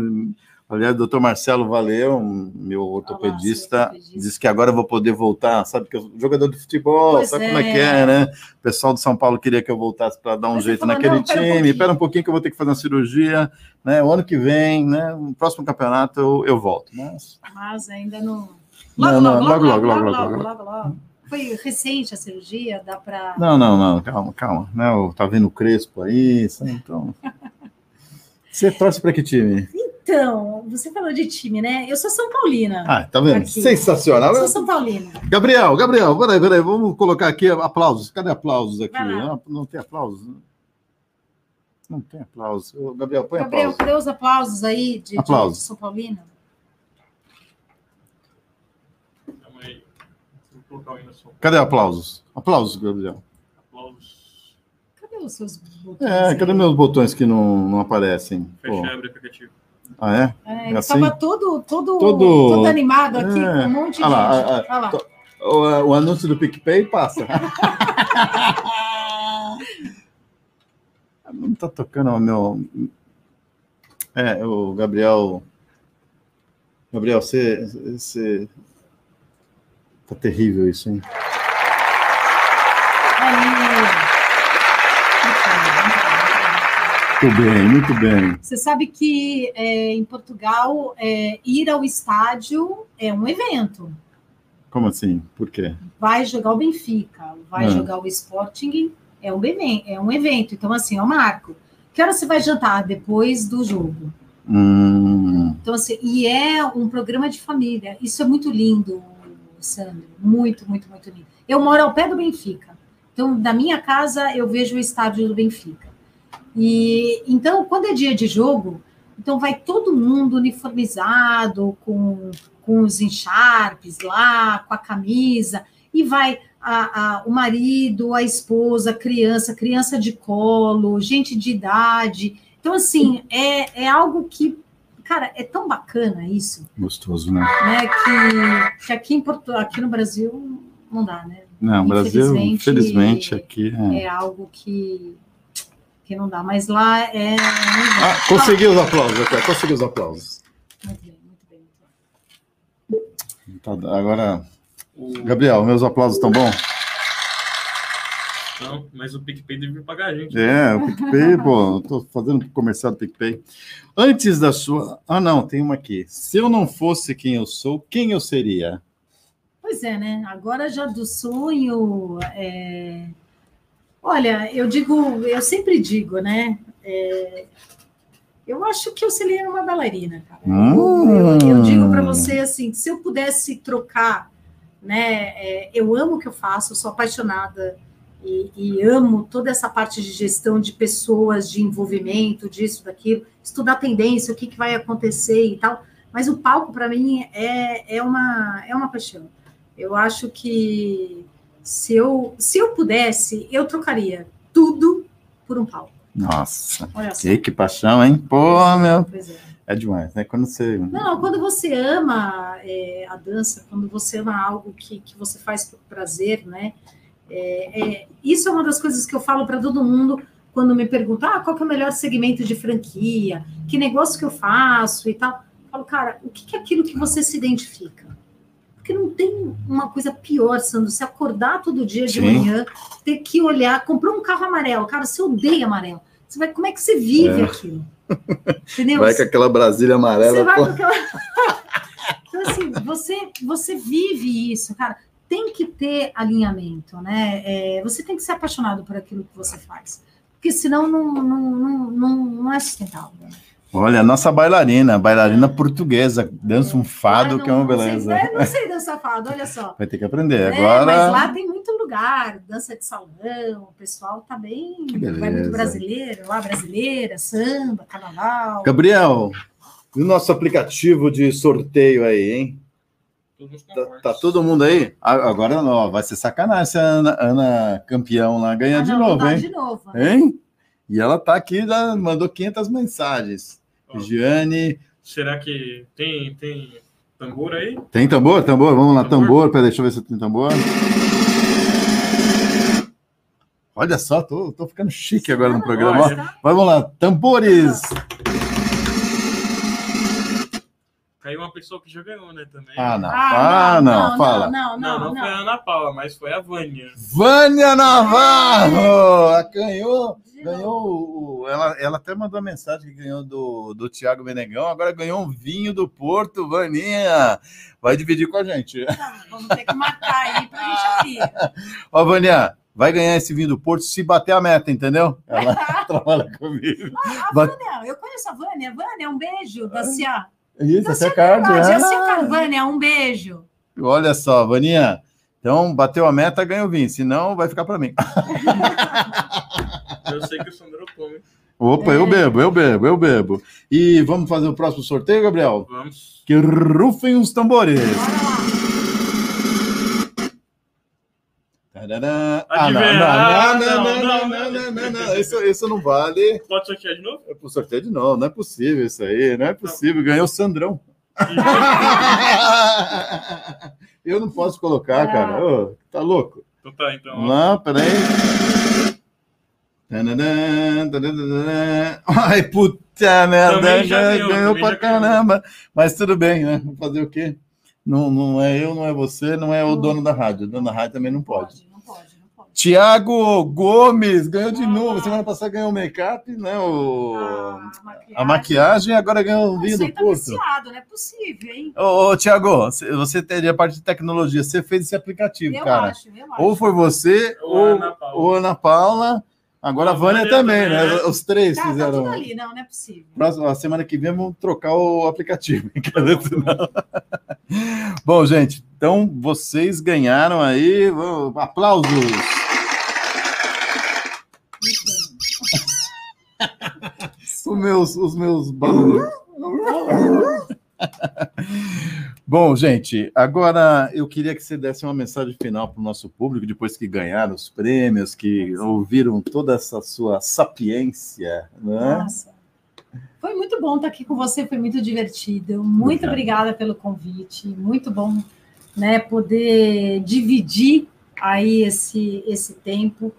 Aliás, o doutor Marcelo Valeu, meu ortopedista, ortopedista. disse que agora eu vou poder voltar. Sabe que eu sou jogador de futebol, Pois sabe como é é. que é, né? O pessoal de São Paulo queria que eu voltasse para dar um Mas jeito falou, naquele "Não, pera um time. pouquinho." Espera um pouquinho que eu vou ter que fazer uma cirurgia. Né? O ano que vem, né? no próximo campeonato, eu, eu volto. Mas Mas ainda não. Não, não, logo, logo, logo, logo, logo, logo. Foi recente a cirurgia, dá para. Não, não, não, calma, calma. Não, tá vendo o Crespo aí, então. <laughs> Você torce para que time? Então, você falou de time, né? Eu sou São Paulina. Ah, tá vendo? Aqui. Sensacional. Eu sou São Paulina. Gabriel, Gabriel, peraí, peraí, vamos colocar aqui aplausos. Cadê aplausos aqui? Lá. Ah, Não tem aplausos? Não tem aplausos. Ô, Gabriel, põe Gabriel, aplausos. cadê os aplausos aí de, de Aplausos. São Paulina? Aí. Cadê aplausos? Aplausos, Gabriel. Aplausos. Cadê os seus botões? É, aí? cadê meus botões que não, não aparecem? Pô. Fecha e abre o aplicativo. Ah, é? É, ele assim? estava todo, todo, Todo- todo animado aqui, É. com um monte de Ah lá, gente. ah, lá. tô- O, o anúncio do PicPay passa. <laughs> Não tá tocando o meu. É, o Gabriel. Gabriel, você. você... Tá terrível isso, hein? Aí. Muito bem, muito bem. Você sabe que é, em Portugal é, ir ao estádio é um evento. Como assim? Por quê? Vai jogar o Benfica, vai Ah. jogar o Sporting, é um, é um evento. Então, assim, é um marco. Que hora você vai jantar depois do jogo? Hum, Então, assim, e é um programa de família. Isso é muito lindo, Sandro. Muito, muito, muito lindo. Eu moro ao pé do Benfica. Então, da minha casa, eu vejo o estádio do Benfica. E então, quando é dia de jogo, então vai todo mundo uniformizado, com, com os encharpes lá, com a camisa, e vai a- a- o marido, a esposa, a criança, criança de colo, gente de idade. Então, assim, é, é algo que, cara, é tão bacana isso, gostoso, né? né? Que, que aqui, em Porto, aqui no Brasil não dá, né? Não, Brasil, Infelizmente- infelizmente, aqui. É... É algo que, que não dá. Mas lá é. Ah, consegui os aplausos aqui, consegui os aplausos. Muito bem, muito bem. Muito bem. Tá, agora. Gabriel, meus aplausos estão bons? Não, mas o PicPay deve pagar a gente. É, o PicPay, pô, tô fazendo comercial do PicPay. Antes da sua. Ah, não, tem uma aqui. Se eu não fosse quem eu sou, quem eu seria? Pois é, né? Agora já do sonho. é, Olha, eu digo, eu sempre digo, né? É, Eu acho que eu seria uma bailarina, cara. Hum. Eu, eu digo para você assim, se eu pudesse trocar, né? é, eu amo o que eu faço, eu sou apaixonada e, e amo toda essa parte de gestão de pessoas, de envolvimento, disso, daquilo, estudar tendência, o que, que vai acontecer e tal. Mas o palco para mim é, é uma é uma paixão. Eu acho que se eu se eu pudesse, eu trocaria tudo por um palco. Nossa, que, que paixão, hein? Pô, meu. É. É demais, né? Quando você. Não, quando você ama é, a dança, quando você ama algo que, que você faz por prazer, né? É, é, isso é uma das coisas que eu falo para todo mundo quando me perguntam ah, qual que é o melhor segmento de franquia, que negócio que eu faço e tal. Eu falo, cara, o que, que é aquilo que você se identifica? Porque não tem uma coisa pior, Sandro, se acordar todo dia de Sim. manhã, ter que olhar, comprou um carro amarelo, cara, você odeia amarelo. Você vai, como é que você vive É. aquilo? Entendeu? Vai com aquela Brasília Você amarela. vai pô. com aquela... <laughs> então, assim, você, você vive isso, cara. Tem que ter alinhamento, né? É, você tem que ser apaixonado por aquilo que você faz. Porque senão não, não, não, não, não é sustentável. Olha, a nossa bailarina, bailarina portuguesa, dança um fado Ah, que é uma não- não sei- beleza. né, Não sei <laughs> dançar fado, olha só. Vai ter que aprender. É, Agora. mas lá tem muito lugar, dança de salão, o pessoal tá bem. Que Vai beleza. muito brasileiro, lá brasileira, samba, carnaval. Gabriel, e o nosso aplicativo de sorteio aí, hein? Tá, tá todo mundo aí? A- Agora não, vai ser sacanagem se a Ana, Ana campeão lá ganhar Ah, de não, novo, hein? De novo. Hein? E ela tá aqui, já mandou 500 mensagens. Ó. Giane, Será que tem, tem tambor aí? tem tambor? Tambor? Vamos lá, Tambor? tambor. Peraí, deixa eu ver se tem tambor. Olha só, tô, tô ficando chique agora no programa. ó. Vamos lá, tambores. Caiu uma pessoa que já ganhou, né, também. Ah, não. Ah, não, fala. Não, Não, não, não, foi a Ana Paula, mas foi a Vânia. Vânia Navarro! Ganhou, De ganhou. o- Ela, ela até mandou uma mensagem que ganhou do, do Tiago Menegão. Agora ganhou um vinho do Porto, Vaninha. Vai dividir com a gente. Não, vamos ter que marcar aí pra gente abrir. <laughs> Ó, Vânia, vai ganhar esse vinho do Porto se bater a meta, entendeu? Ela <laughs> trabalha comigo. A Vai- Vânia, eu conheço a Vânia. Vânia, um beijo da Cia. Isso, Da essa é card. Verdade, a Cia ah. Carvânia, um beijo. Olha só, Vaninha. Então, bateu a meta, ganha o vinho. Senão, vai ficar para mim. <laughs> Eu sei que o Sandro come. Opa, eu É. bebo, eu bebo, eu bebo. E vamos fazer o próximo sorteio, Gabriel? Vamos. Que rufem os tambores. Bora lá. Ah, não, não, Ah, não, não, não, não, não, não, não. não, não, não. Isso, isso não vale. Pode sortear de novo? É pro sorteio de novo, não é possível isso aí, não é possível. Ganhou o Sandrão. <laughs> Eu não posso colocar, cara. Ô, tá louco? Então tá, então. Lá, peraí. Ai, puta merda, ganhou, pra caramba. Mas tudo bem, né? Fazer o quê? Não, não é eu, não é você, não é o Não. dono da rádio. O dono da rádio também não pode. Não pode, não pode. Tiago Gomes ganhou de Ah. novo. Semana passada ganhou o make-up, né? O... Ah, A maquiagem agora ganhou o vinho Isso do tá Porto. viciado, não é possível, hein? Ô, ô Tiago, você teria a parte de tecnologia, você fez esse aplicativo, Eu cara. acho, eu acho. Ou foi você, Ou ou, Ana Paula. ou Ana Paula. Agora a Vânia Vânia também, também, né? Os três Tá, tá fizeram. tudo ali, não, não é possível. Próxima, a semana que vem vamos trocar o aplicativo. <laughs> Bom, gente, então vocês ganharam aí. vamos- Aplausos. <laughs> Os meus, os meus barulhos. <laughs> <laughs> Bom, gente, agora eu queria que você desse uma mensagem final para o nosso público, depois que ganharam os prêmios, que ouviram toda essa sua sapiência, né? Nossa. Foi muito bom estar aqui com você, foi muito divertido. Muito Obrigado. obrigada pelo convite. Muito bom, né, poder dividir aí esse esse tempo,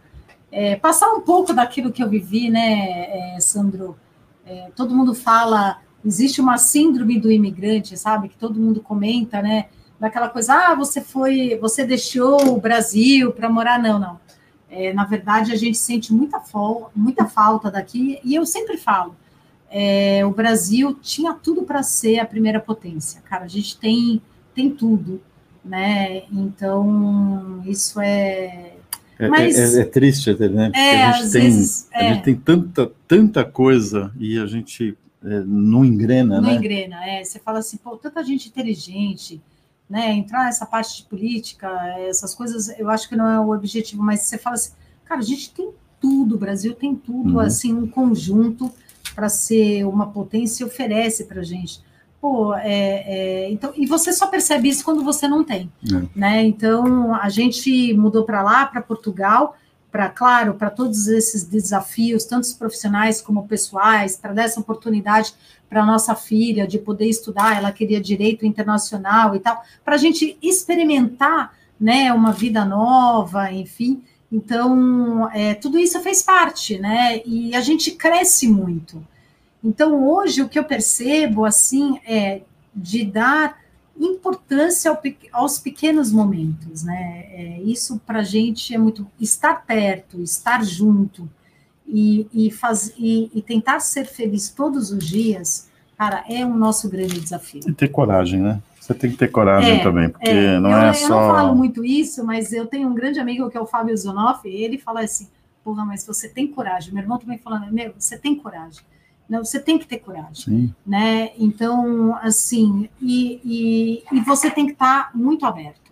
É, passar um pouco daquilo que eu vivi, né, é, Sandro. É, todo mundo fala, existe uma síndrome do imigrante, sabe, que todo mundo comenta, né, daquela coisa, ah, você foi, você deixou o Brasil para morar, não, não. É, na verdade, a gente sente muita, fol- muita falta daqui, e eu sempre falo, é, o Brasil tinha tudo para ser a primeira potência, cara. A gente tem, tem tudo, né? Então, isso é. É, Mas- é- é triste né? Porque É, a gente tem, vezes. a É, gente tem tanta, tanta coisa e a gente é, não engrena, não né? engrena. É, você fala assim, pô, tanta gente inteligente, né? Entrar nessa parte de política, essas coisas, eu acho que não é o objetivo, mas você fala assim, cara, a gente tem tudo, o Brasil tem tudo, Uhum. assim, um conjunto para ser uma potência e oferece para gente. Pô, é, é, então, e você só percebe isso quando você não tem, É. né? Então, a gente mudou para lá, para Portugal, para, claro, para todos esses desafios, tanto os profissionais como pessoais, para dar essa oportunidade para nossa filha de poder estudar, ela queria direito internacional e tal, para a gente experimentar, né, uma vida nova, enfim. Então, é, tudo isso fez parte, né? E a gente cresce muito. Então, hoje, o que eu percebo, assim, é de dar importância ao aos pequenos momentos, né? É, isso, para a gente, é muito... Estar perto, estar junto e, e, faz, e, e tentar ser feliz todos os dias, cara, é o nosso grande desafio. E ter coragem, né? Você tem que ter coragem É, também, porque É, não eu, é eu só. não falo muito isso, mas eu tenho um grande amigo que é o Fábio Zonoff, e ele fala assim, porra, mas você tem coragem. Meu irmão também falando, meu, você tem coragem. Não, você tem que ter coragem, Sim. né? Então, assim, e, e, e você tem que estar tá muito aberto.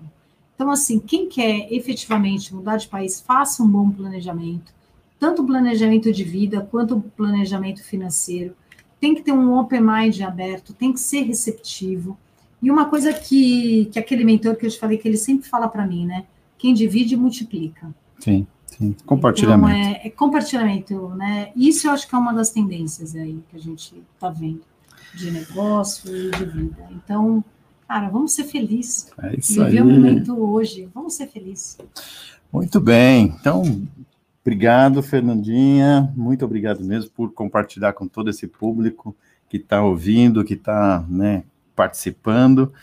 Então, assim, quem quer efetivamente mudar de país, faça um bom planejamento, tanto planejamento de vida quanto planejamento financeiro. Tem que ter um open mind aberto, tem que ser receptivo. E uma coisa que, que aquele mentor que eu te falei, que ele sempre fala para mim, né? Quem divide, multiplica. Sim. Sim, compartilhamento. Então, é, é, compartilhamento, né? Isso eu acho que é uma das tendências aí que a gente está vendo de negócio e de vida. Então, cara, vamos ser felizes. É isso Viver aí. o momento hoje, vamos ser felizes. Muito bem. Então, obrigado, Fernandinha. Muito obrigado mesmo por compartilhar com todo esse público que está ouvindo, que está né, participando.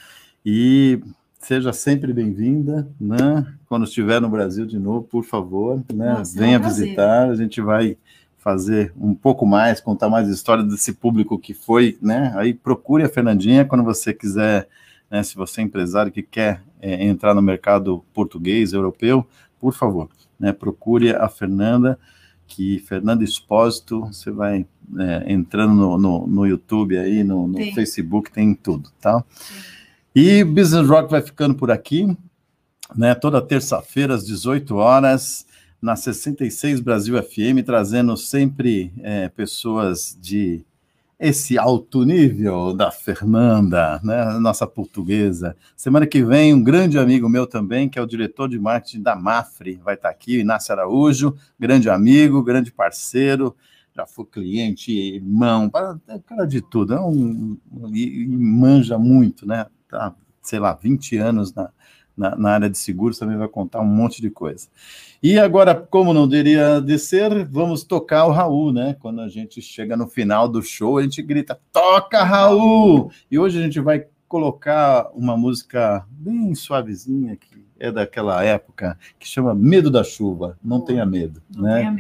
E seja sempre bem-vinda, né? Quando estiver no Brasil de novo, por favor, né? Nossa, Venha é um visitar, a gente vai fazer um pouco mais, contar mais histórias desse público que foi, né? Aí procure a Fernandinha quando você quiser, né? Se você é empresário que quer é, entrar no mercado português, europeu, por favor, né? Procure a Fernanda, que Fernanda Expósito, você vai é, entrando no, no, no, YouTube aí, no, no Facebook, tem tudo, tá? Sim. E Business Rock vai ficando por aqui, né? Toda terça-feira às 18 horas na 66 Brasil FM, trazendo sempre é, pessoas de esse alto nível da Fernanda, né, nossa portuguesa. Semana que vem, um grande amigo meu também, que é o diretor de marketing da Mafre, vai estar aqui, Inácio Araújo, grande amigo, grande parceiro, já foi cliente, irmão, cara de tudo, é um, e, e manja muito, né? Há, sei lá, 20 anos na, na, na, área de seguros, também vai contar um monte de coisa. E agora, como não deveria descer, vamos tocar o Raul, né? Quando a gente chega no final do show, a gente grita: Toca, Raul! E hoje a gente vai colocar uma música bem suavezinha, que é daquela época, que chama Medo da Chuva. Não tenha medo, não né? Tenha medo.